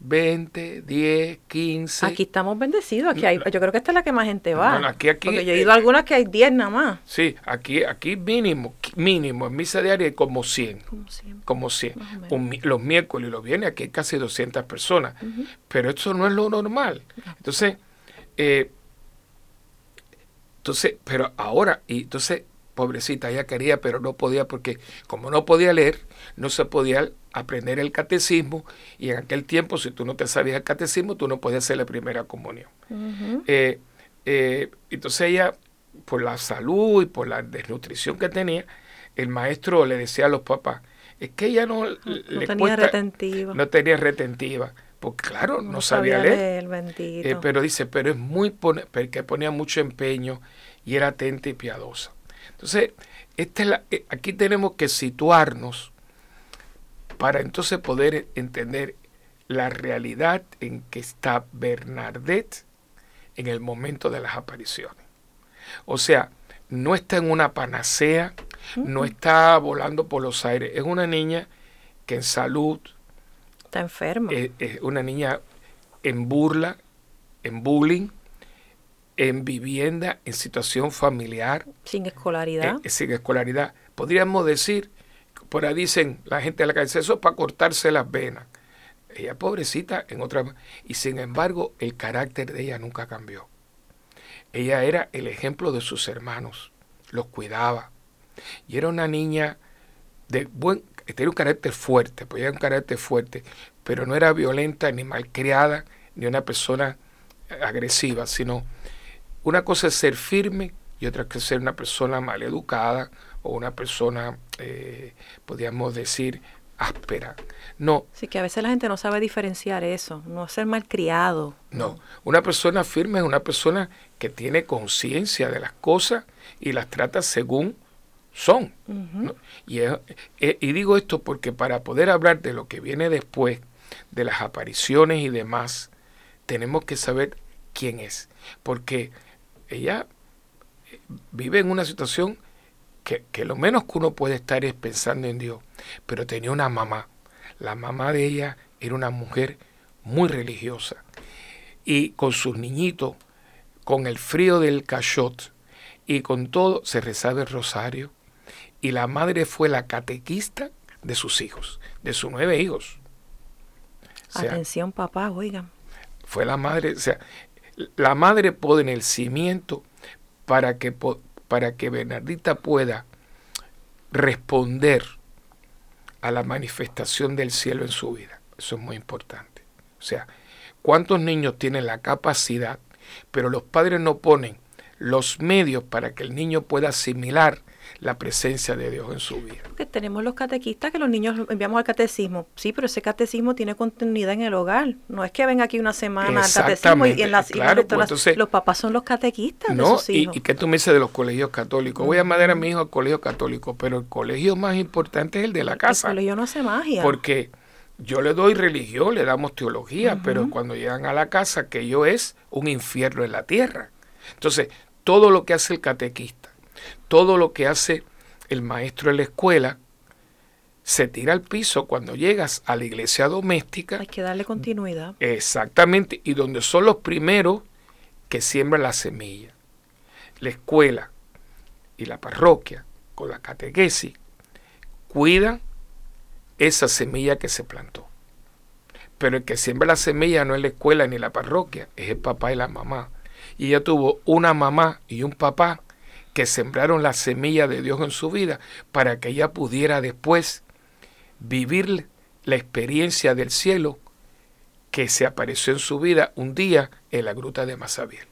20, 10, 15. Aquí estamos bendecidos. Aquí hay, yo creo que esta es la que más gente va. No, no, aquí- aquí- Porque yo he ido a algunas que hay 10 nada más. Sí, aquí, aquí mínimo, mínimo, en misa diaria hay como 100. Como siempre. como 100. Más o menos. Un los miércoles y los viernes aquí hay casi 200 personas. Pero eso no es lo normal. Entonces, eh, entonces, pero ahora, y entonces, pobrecita, ella quería, pero no podía porque como no podía leer, no se podía aprender el catecismo y en aquel tiempo si tú no te sabías el catecismo, tú no podías hacer la primera comunión. Eh, eh, entonces ella, por la salud y por la desnutrición que tenía, el maestro le decía a los papás, es que ella no, le tenía retentiva. No tenía retentiva. Porque claro, no, sabía, leer. Eh, pero dice, pero es muy porque ponía mucho empeño y era atenta y piadosa. Entonces, esta es la, eh, aquí tenemos que situarnos para entonces poder entender la realidad en que está Bernadette en el momento de las apariciones. O sea, no está en una panacea, no está volando por los aires, es una niña que en salud, Está enferma. Es, una niña en burla, en bullying, en vivienda, en situación familiar. Sin escolaridad. Eh, sin escolaridad. Podríamos decir, por ahí dicen la gente de la calle, eso es para cortarse las venas. Ella pobrecita en otra... Y sin embargo, el carácter de ella nunca cambió. Ella era el ejemplo de sus hermanos, los cuidaba. Y era una niña de buen tenía un carácter fuerte, pues era un carácter fuerte, pero no era violenta ni malcriada, ni una persona agresiva, sino una cosa es ser firme y otra es ser una persona maleducada o una persona, eh, podríamos decir, áspera. No. Sí, que a veces la gente no sabe diferenciar eso, no ser malcriado. No, una persona firme es una persona que tiene conciencia de las cosas y las trata según son. Eh, y, digo esto porque para poder hablar de lo que viene después, de las apariciones y demás, tenemos que saber quién es. Porque ella eh, vive en una situación que, que, lo menos que uno puede estar es pensando en Dios. Pero tenía una mamá. La mamá de ella era una mujer muy religiosa. Y con sus niñitos, con el frío del cachot y con todo, se rezaba el rosario, y la madre fue la catequista de sus hijos, de sus nueve hijos. Atención, papá, oigan. Fue la madre, o sea, la madre pone el cimiento para que, para que Bernardita pueda responder a la manifestación del cielo en su vida. Eso es muy importante. O sea, ¿cuántos niños tienen la capacidad, pero los padres no ponen los medios para que el niño pueda asimilar la presencia de Dios en su vida. Que tenemos los catequistas que los niños enviamos al catecismo. Sí, pero ese catecismo tiene continuidad en el hogar. No es que venga aquí una semana al catecismo y en las claro, pues los papás son los catequistas no, de sus hijos. Y, y qué tú me dices de los colegios católicos. Voy a mandar a mi hijo al colegio católico, pero el colegio más importante es el de la casa. El colegio no hace magia. Porque yo le doy religión, le damos teología, pero cuando llegan a la casa, que yo es un infierno en la tierra. Entonces, todo lo que hace el catequista todo lo que hace el maestro en la escuela se tira al piso cuando llegas a la iglesia doméstica. Hay que darle continuidad. Exactamente, y donde son los primeros que siembran la semilla. La escuela y la parroquia con la catequesis cuidan esa semilla que se plantó. Pero el que siembra la semilla no es la escuela ni la parroquia, es el papá y la mamá. Y ella tuvo una mamá y un papá que sembraron la semilla de Dios en su vida para que ella pudiera después vivir la experiencia del cielo que se apareció en su vida un día en la gruta de Masabiel.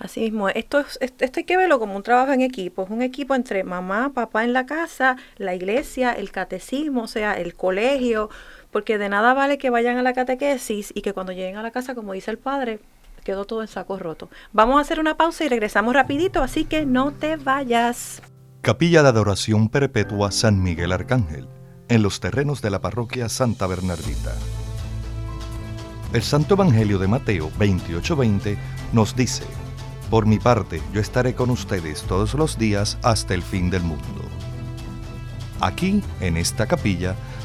Así mismo, esto, esto hay que verlo como un trabajo en equipo, es un equipo entre mamá, papá en la casa, la iglesia, el catecismo, o sea, el colegio, porque de nada vale que vayan a la catequesis y que cuando lleguen a la casa, como dice el padre, quedó todo en saco roto. Vamos a hacer una pausa y regresamos rapidito, así que no te vayas. Capilla de Adoración Perpetua San Miguel Arcángel, en los terrenos de la parroquia Santa Bernardita. El Santo Evangelio de Mateo 28:20 nos dice, Por mi parte, yo estaré con ustedes todos los días hasta el fin del mundo. Aquí, en esta capilla,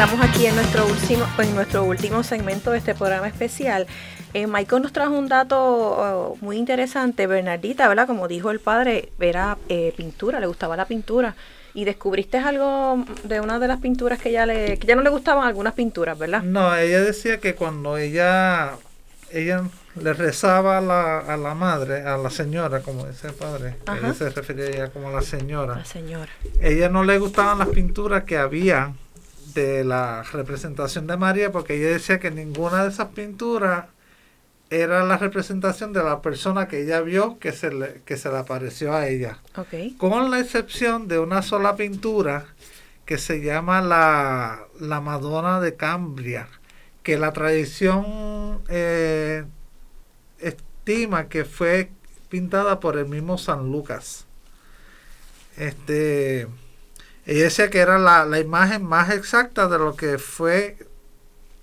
Estamos aquí en nuestro último, en nuestro último segmento de este programa especial. Eh, Michael nos trajo un dato oh, muy interesante. Bernardita, ¿verdad? Como dijo el padre, era eh, pintura, le gustaba la pintura. Y descubriste algo de una de las pinturas que ya le, que ya no le gustaban algunas pinturas, ¿verdad? No, ella decía que cuando ella, ella le rezaba a la, a la madre, a la señora, como dice el padre, Ajá. ella se refería a ella como la señora. La señora. ella no le gustaban las pinturas que había de la representación de María porque ella decía que ninguna de esas pinturas era la representación de la persona que ella vio que se le, que se le apareció a ella. Con la excepción de una sola pintura que se llama la, la Madonna de Cambria, que la tradición eh, estima que fue pintada por el mismo San Lucas. Este, ella decía que era la, la imagen más exacta de lo que fue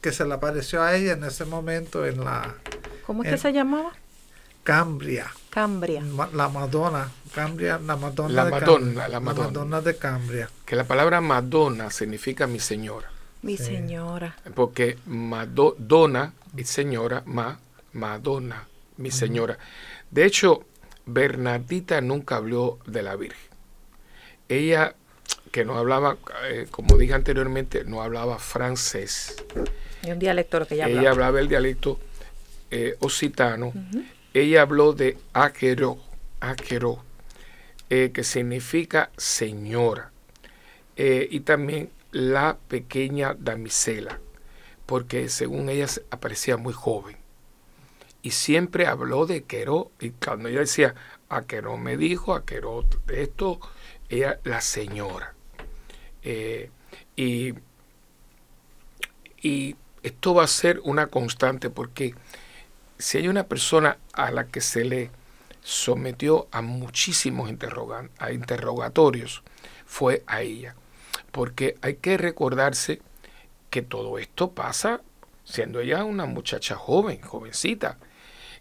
que se le apareció a ella en ese momento en la ¿Cómo es que se llamaba? Cambria. Cambria. Ma- La Madonna, Cambria, la Madonna La de Madonna, Cambria. la Madonna. Madonna de Cambria. Que la palabra Madonna significa mi señora. Mi Sí. señora. Porque Madonna y señora, ma, Madonna, mi señora. De hecho, Bernardita nunca habló de la Virgen. Ella, que no hablaba, eh, como dije anteriormente, no hablaba francés. Es un dialecto lo que ella ella hablaba. hablaba el dialecto eh, occitano. Ella habló de aquero, aquero, eh, que significa señora. Y también la pequeña damisela, porque según ella aparecía muy joven. Y siempre habló de Queró, y cuando ella decía, Aqueró me dijo, Aqueró esto, ella, la señora. Eh, y, y esto va a ser una constante porque si hay una persona a la que se le sometió a muchísimos a interrogatorios, fue a ella. Porque hay que recordarse que todo esto pasa siendo ella una muchacha joven, jovencita.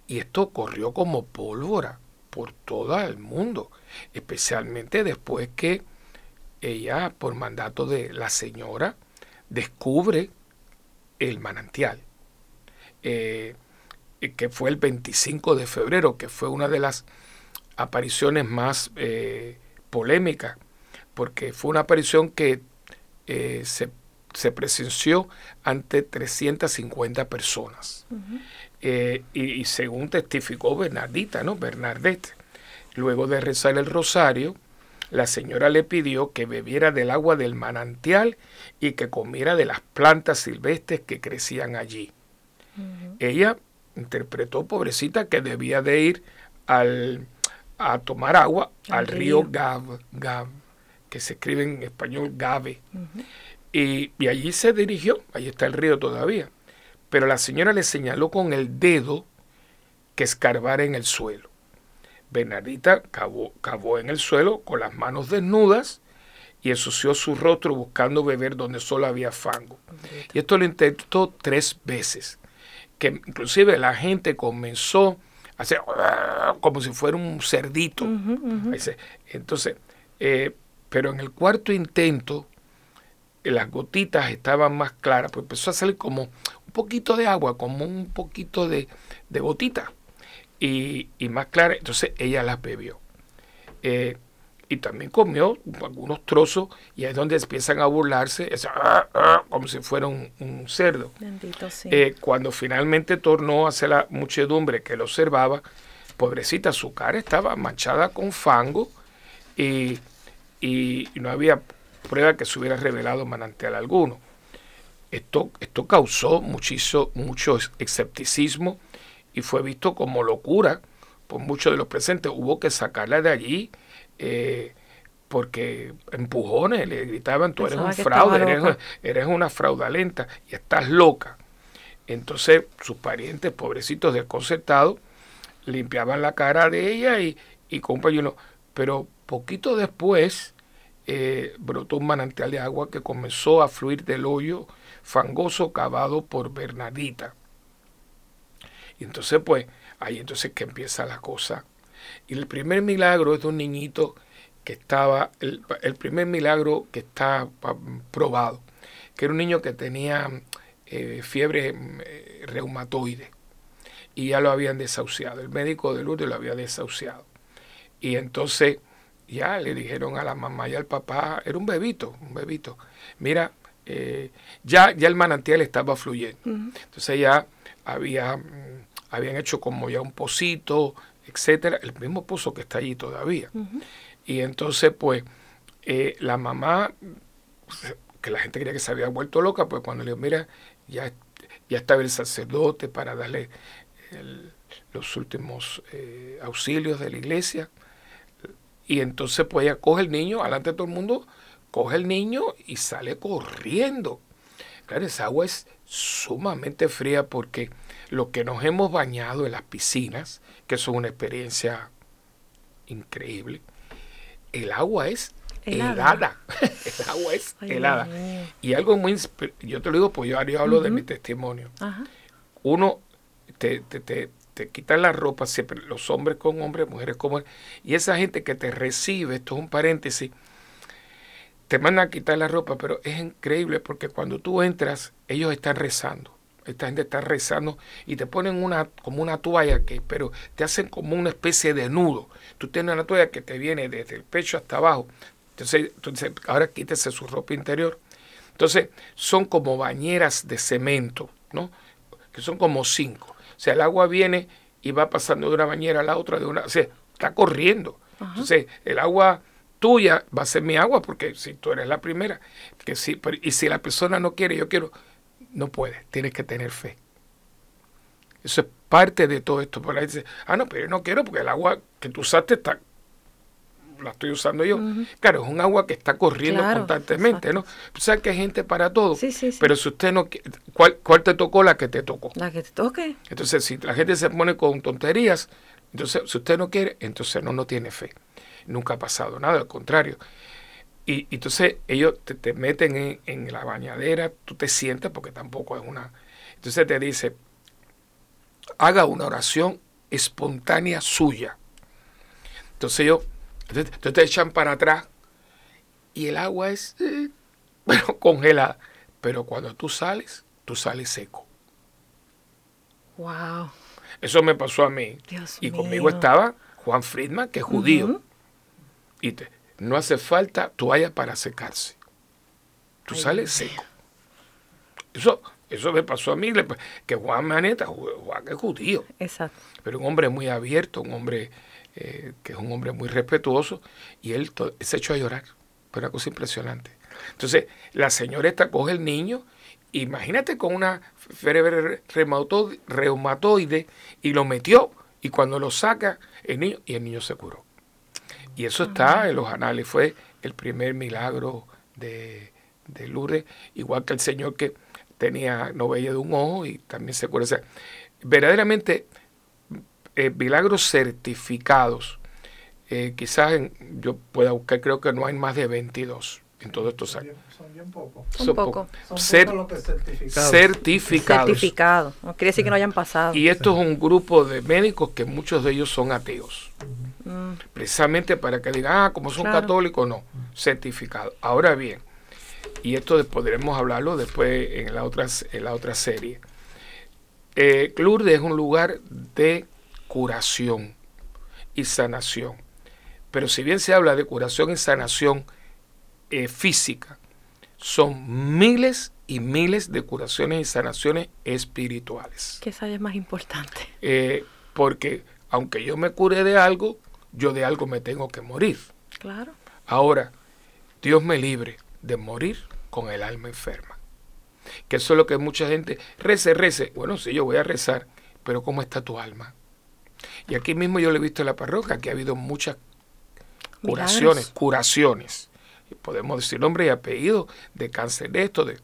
Y esto corrió como pólvora por todo el mundo, especialmente después que ella, por mandato de la señora, descubre el manantial, eh, que fue el 25 de febrero, que fue una de las apariciones más eh, polémicas, porque fue una aparición que eh, se, se presenció ante 350 personas. Eh, y, y según testificó Bernardita, ¿no? Bernadette, luego de rezar el rosario, la señora le pidió que bebiera del agua del manantial y que comiera de las plantas silvestres que crecían allí. Ella interpretó, pobrecita, que debía de ir al, a tomar agua Al al río río. Gav, Gav, que se escribe en español Gave. y, y allí se dirigió, ahí está el río todavía. Pero la señora le señaló con el dedo que escarbara en el suelo. Bernardita cavó, cavó en el suelo con las manos desnudas y ensució su rostro buscando beber donde solo había fango. Y esto lo intentó tres veces, que inclusive la gente comenzó a hacer *laughs* como si fuera un cerdito. Entonces, eh, pero en el cuarto intento, las gotitas estaban más claras, pues empezó a salir como un poquito de agua, como un poquito de, de gotita, y, y más clara, entonces ella las bebió. Eh, y también comió algunos trozos, y ahí es donde empiezan a burlarse, es, "Ah, ah", como si fuera un, un cerdo. Bendito sí. Eh, cuando finalmente tornó hacia la muchedumbre que lo observaba, pobrecita, su cara estaba manchada con fango y, y no había prueba que se hubiera revelado manantial alguno. Esto, esto causó muchizo- mucho escepticismo y fue visto como locura por muchos de los presentes. Hubo que sacarla de allí eh, porque empujones le gritaban, tú eres un fraude, eres, loca". eres una fraudalenta y estás loca. Entonces sus parientes, pobrecitos desconcertados, limpiaban la cara de ella y, y pañuelo. Pero poquito después eh, brotó un manantial de agua que comenzó a fluir del hoyo fangoso cavado por Bernadita. Y entonces, pues, ahí entonces que empieza la cosa. Y el primer milagro es de un niñito que estaba, el, el primer milagro que está probado, que era un niño que tenía eh, fiebre eh, reumatoide y ya lo habían desahuciado. El médico de Lourdes lo había desahuciado. Y entonces ya le dijeron a la mamá y al papá, era un bebito, un bebito, mira, eh, ya, ya el manantial estaba fluyendo. Entonces ya había, mm, habían hecho como ya un pocito, etcétera, el mismo pozo que está allí todavía. Y entonces, pues, eh, la mamá, que la gente creía que se había vuelto loca, pues cuando le dijo, mira, ya, ya estaba el sacerdote para darle los últimos eh, auxilios de la iglesia. Y entonces, pues ella coge el niño, adelante de todo el mundo, coge el niño y sale corriendo. Claro, esa agua es sumamente fría porque lo que nos hemos bañado en las piscinas, que es una experiencia increíble, el agua es helada. *laughs* el agua es helada. Y algo muy... Yo te lo digo, pues yo, hablo de mi testimonio. Uno, te, te, te, te quitan la ropa, siempre los hombres con hombres, mujeres con mujeres, y esa gente que te recibe, esto es un paréntesis, te mandan a quitar la ropa, pero es increíble porque cuando tú entras, ellos están rezando. Esta gente está rezando y te ponen una como una toalla que, pero te hacen como una especie de nudo. Tú tienes una toalla que te viene desde el pecho hasta abajo. Entonces, entonces ahora quítese su ropa interior. Entonces, son como bañeras de cemento, ¿no? Que son como cinco. O sea, el agua viene y va pasando de una bañera a la otra, de una, o sea, está corriendo. Entonces, el agua tuya va a ser mi agua, porque si tú eres la primera, que sí, y si la persona no quiere, yo quiero, no puede, tienes que tener fe. Eso es parte de todo esto. Por ahí dice, ah, no, pero yo no quiero porque el agua que tú usaste está, la estoy usando yo. Claro, es un agua que está corriendo constantemente, ¿no? O sea que hay gente para todo. Pero si usted no ¿cuál, ¿cuál te tocó? La que te tocó. La que te toque. Entonces, si la gente se pone con tonterías, entonces, si usted no quiere, entonces no, no tiene fe. Nunca ha pasado nada, al contrario. Y, entonces ellos te, meten en, la bañadera, tú te sientes porque tampoco es una... Entonces te dice, haga una oración espontánea suya. Entonces ellos entonces, te echan para atrás y el agua es eh, bueno, *laughs* congelada. Pero cuando tú sales, tú sales seco. Wow. Eso me pasó a mí. y conmigo estaba Juan Friedman, que es judío. Y te, no hace falta toalla para secarse. Tú sales seco. Eso, eso me pasó a mí, que Juan Maneta, Juan es judío. Exacto. Pero un hombre muy abierto, un hombre eh, que es un hombre muy respetuoso, y él se echó a llorar. Fue una cosa impresionante. Entonces, la señora esta coge el niño, imagínate con una fiebre reumatoide, y lo metió, y cuando lo saca, el niño, y el niño se curó. Y eso está en los anales, fue el primer milagro de, de Lourdes, igual que el Señor que tenía, no veía de un ojo y también se curó. verdaderamente, eh, milagros certificados, eh, quizás yo pueda buscar, creo que no hay más de 22 en todos estos años. Son bien pocos. Son, pocos. certificados. certificados. No quiere decir que no hayan pasado. Y esto es un grupo de médicos que muchos de ellos son ateos. Mm. Precisamente para que digan, ah, como son católicos, no, certificado. Ahora bien, y esto podremos hablarlo después en la otra, en la otra serie. Eh, Lourdes es un lugar de curación y sanación. Pero si bien se habla de curación y sanación eh, física, son miles y miles de curaciones y sanaciones espirituales. Que esa es más importante. Eh, porque aunque yo me cure de algo, yo de algo me tengo que morir. Claro. Ahora, Dios me libre de morir con el alma enferma. Que eso es lo que mucha gente, rece, rece. Bueno, sí, yo voy a rezar, pero ¿cómo está tu alma? Y aquí mismo yo lo he visto en la parroquia, que ha habido muchas curaciones, curaciones. Podemos decir nombre y apellido de cáncer de esto, de,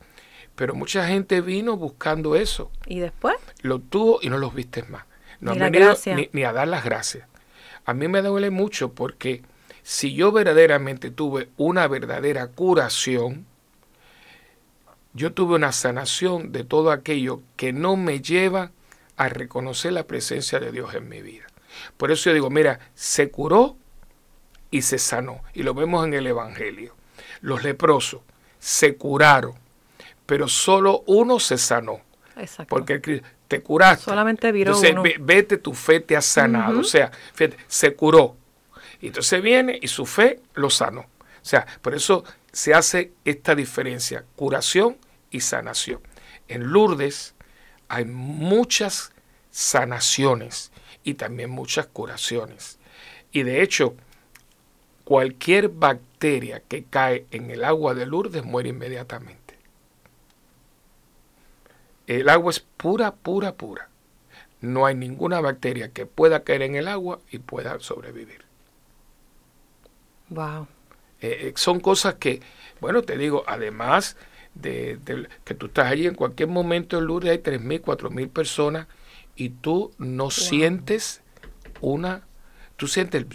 pero mucha gente vino buscando eso. ¿Y después? Lo tuvo y no los viste más. No han venido ni, a dar las gracias. A mí me duele mucho porque si yo verdaderamente tuve una verdadera curación, yo tuve una sanación de todo aquello que no me lleva a reconocer la presencia de Dios en mi vida. Por eso yo digo, mira, se curó y se sanó. Y lo vemos en el Evangelio. Los leprosos se curaron, pero solo uno se sanó. Exacto. Porque el te curaste. Solamente viró Entonces, uno. ve- vete, tu fe te ha sanado. O sea, fíjate, se curó. Y entonces viene y su fe lo sanó. O sea, por eso se hace esta diferencia, curación y sanación. En Lourdes hay muchas sanaciones y también muchas curaciones. Y de hecho, cualquier bacteria que cae en el agua de Lourdes muere inmediatamente. El agua es pura, pura, pura. No hay ninguna bacteria que pueda caer en el agua y pueda sobrevivir. Wow. Eh, eh, son cosas que, bueno, te digo, además de, de que tú estás allí en cualquier momento en Lourdes hay 3.000, 4.000 personas y tú no sientes una, tú sientes el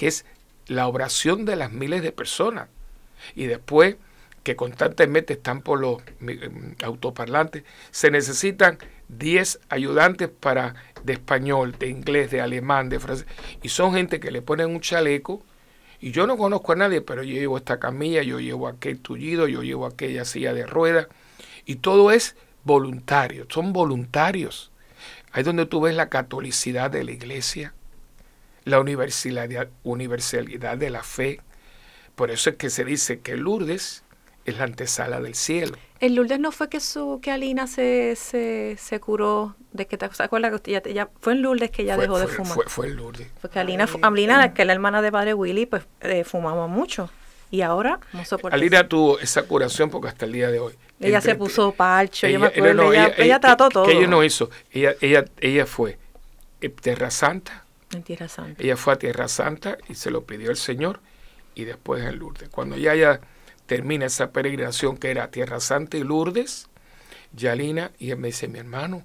que es la oración de las miles de personas. Y después que constantemente están por los em, autoparlantes, se necesitan 10 ayudantes para de español, de inglés, de alemán, de francés, y son gente que le ponen un chaleco, y yo no conozco a nadie, pero yo llevo esta camilla, yo llevo aquel tullido, yo llevo aquella silla de ruedas, y todo es voluntario, son voluntarios. Ahí donde tú ves la catolicidad de la iglesia, la universalidad, universalidad de la fe. Por eso es que se dice que Lourdes es la antesala del cielo. El Lourdes no fue que su que Alina se, se, se curó de que te ¿se acuerda que ella, ella- fue en Lourdes que ella fue, dejó de fue- fumar? fue- fue en Lourdes. Porque Alina, fu- Alina, que es la hermana de padre Willy, pues eh, fumaba mucho. Y ahora no soporta. Alina tuvo esa curación porque hasta el día de hoy. Ella se Entre- puso parcho, yo me Ella- acuerdo. no, no, ella, ella trató todo. Que ella no hizo. Ella, ella, ella fue a Tierra Santa. En Tierra Santa. Ella fue a Tierra Santa y se lo pidió el Señor y después en Lourdes. Cuando ya ya termina esa peregrinación que era Tierra Santa y Lourdes, Yalina, y él me dice, mi hermano,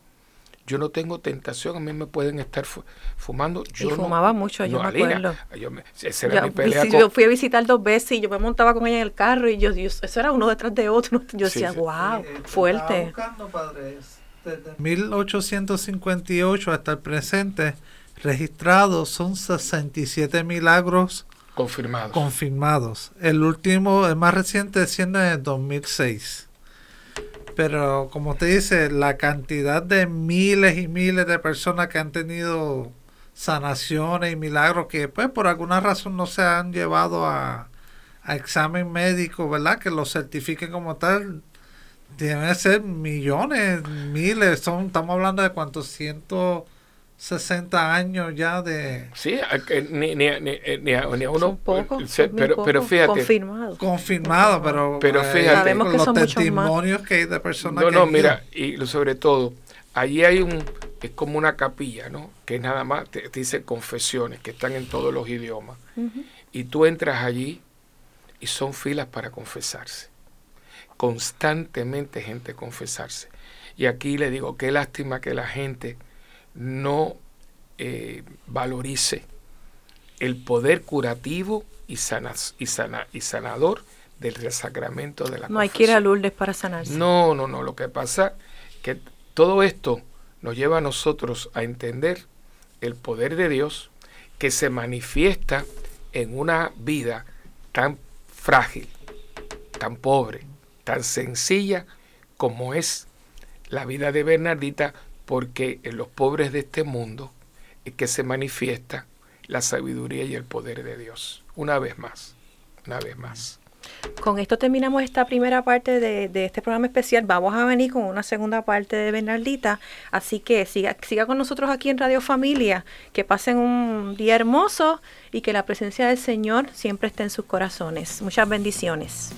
yo no tengo tentación, a mí me pueden estar fu- fumando. Yo no- fumaba mucho, yo me Alina, acuerdo. yo me- esa era Yo, mi pelea con- yo fui a visitar dos veces y yo me montaba con ella en el carro y yo, yo- eso era uno detrás de otro. *laughs* Yo Sí, decía, sí. wow, Eh, fuerte. buscando, padre, desde 1858 hasta el presente, registrados son 67 milagros confirmado. confirmados. El último, el más reciente, siendo en el 2006. Pero como te dice, la cantidad de miles y miles de personas que han tenido sanaciones y milagros que pues por alguna razón no se han llevado a, a examen médico, ¿verdad? Que lo certifiquen como tal. Deben ser millones, miles, son, estamos hablando de cuántos, 160 años ya de Sí, que ni, ni, ni, ni a, ni a uno. Son pocos, eh, se- son bien pero, pero fíjate. confirmados. confirmado, pero, Pero eh, fíjate. Sabemos que los son muchos más. testimonios que hay de personas No, que no, mira, y lo- sobre todo, allí hay un, es como una capilla, ¿no? Que nada más te, te dice confesiones, que están en todos los idiomas. Y tú entras allí y son filas para confesarse. Constantemente gente confesarse. Y aquí le digo, qué lástima que la gente no eh, valorice el poder curativo y, sanas, y, sana, y sanador del sacramento de la No hay que ir a. Lourdes para sanarse. No, no, no. Lo que pasa que todo esto nos lleva a nosotros a entender el poder de Dios que se manifiesta en una vida tan frágil, tan pobre, tan sencilla como es la vida de Bernardita, porque en los pobres de este mundo es que se manifiesta la sabiduría y el poder de Dios. Una vez más, una vez más. Con esto terminamos esta primera parte de, de este programa especial. Vamos a venir con una segunda parte de Bernardita. Así que siga, siga con nosotros aquí en Radio Familia. Que pasen un día hermoso y que la presencia del Señor siempre esté en sus corazones. Muchas bendiciones.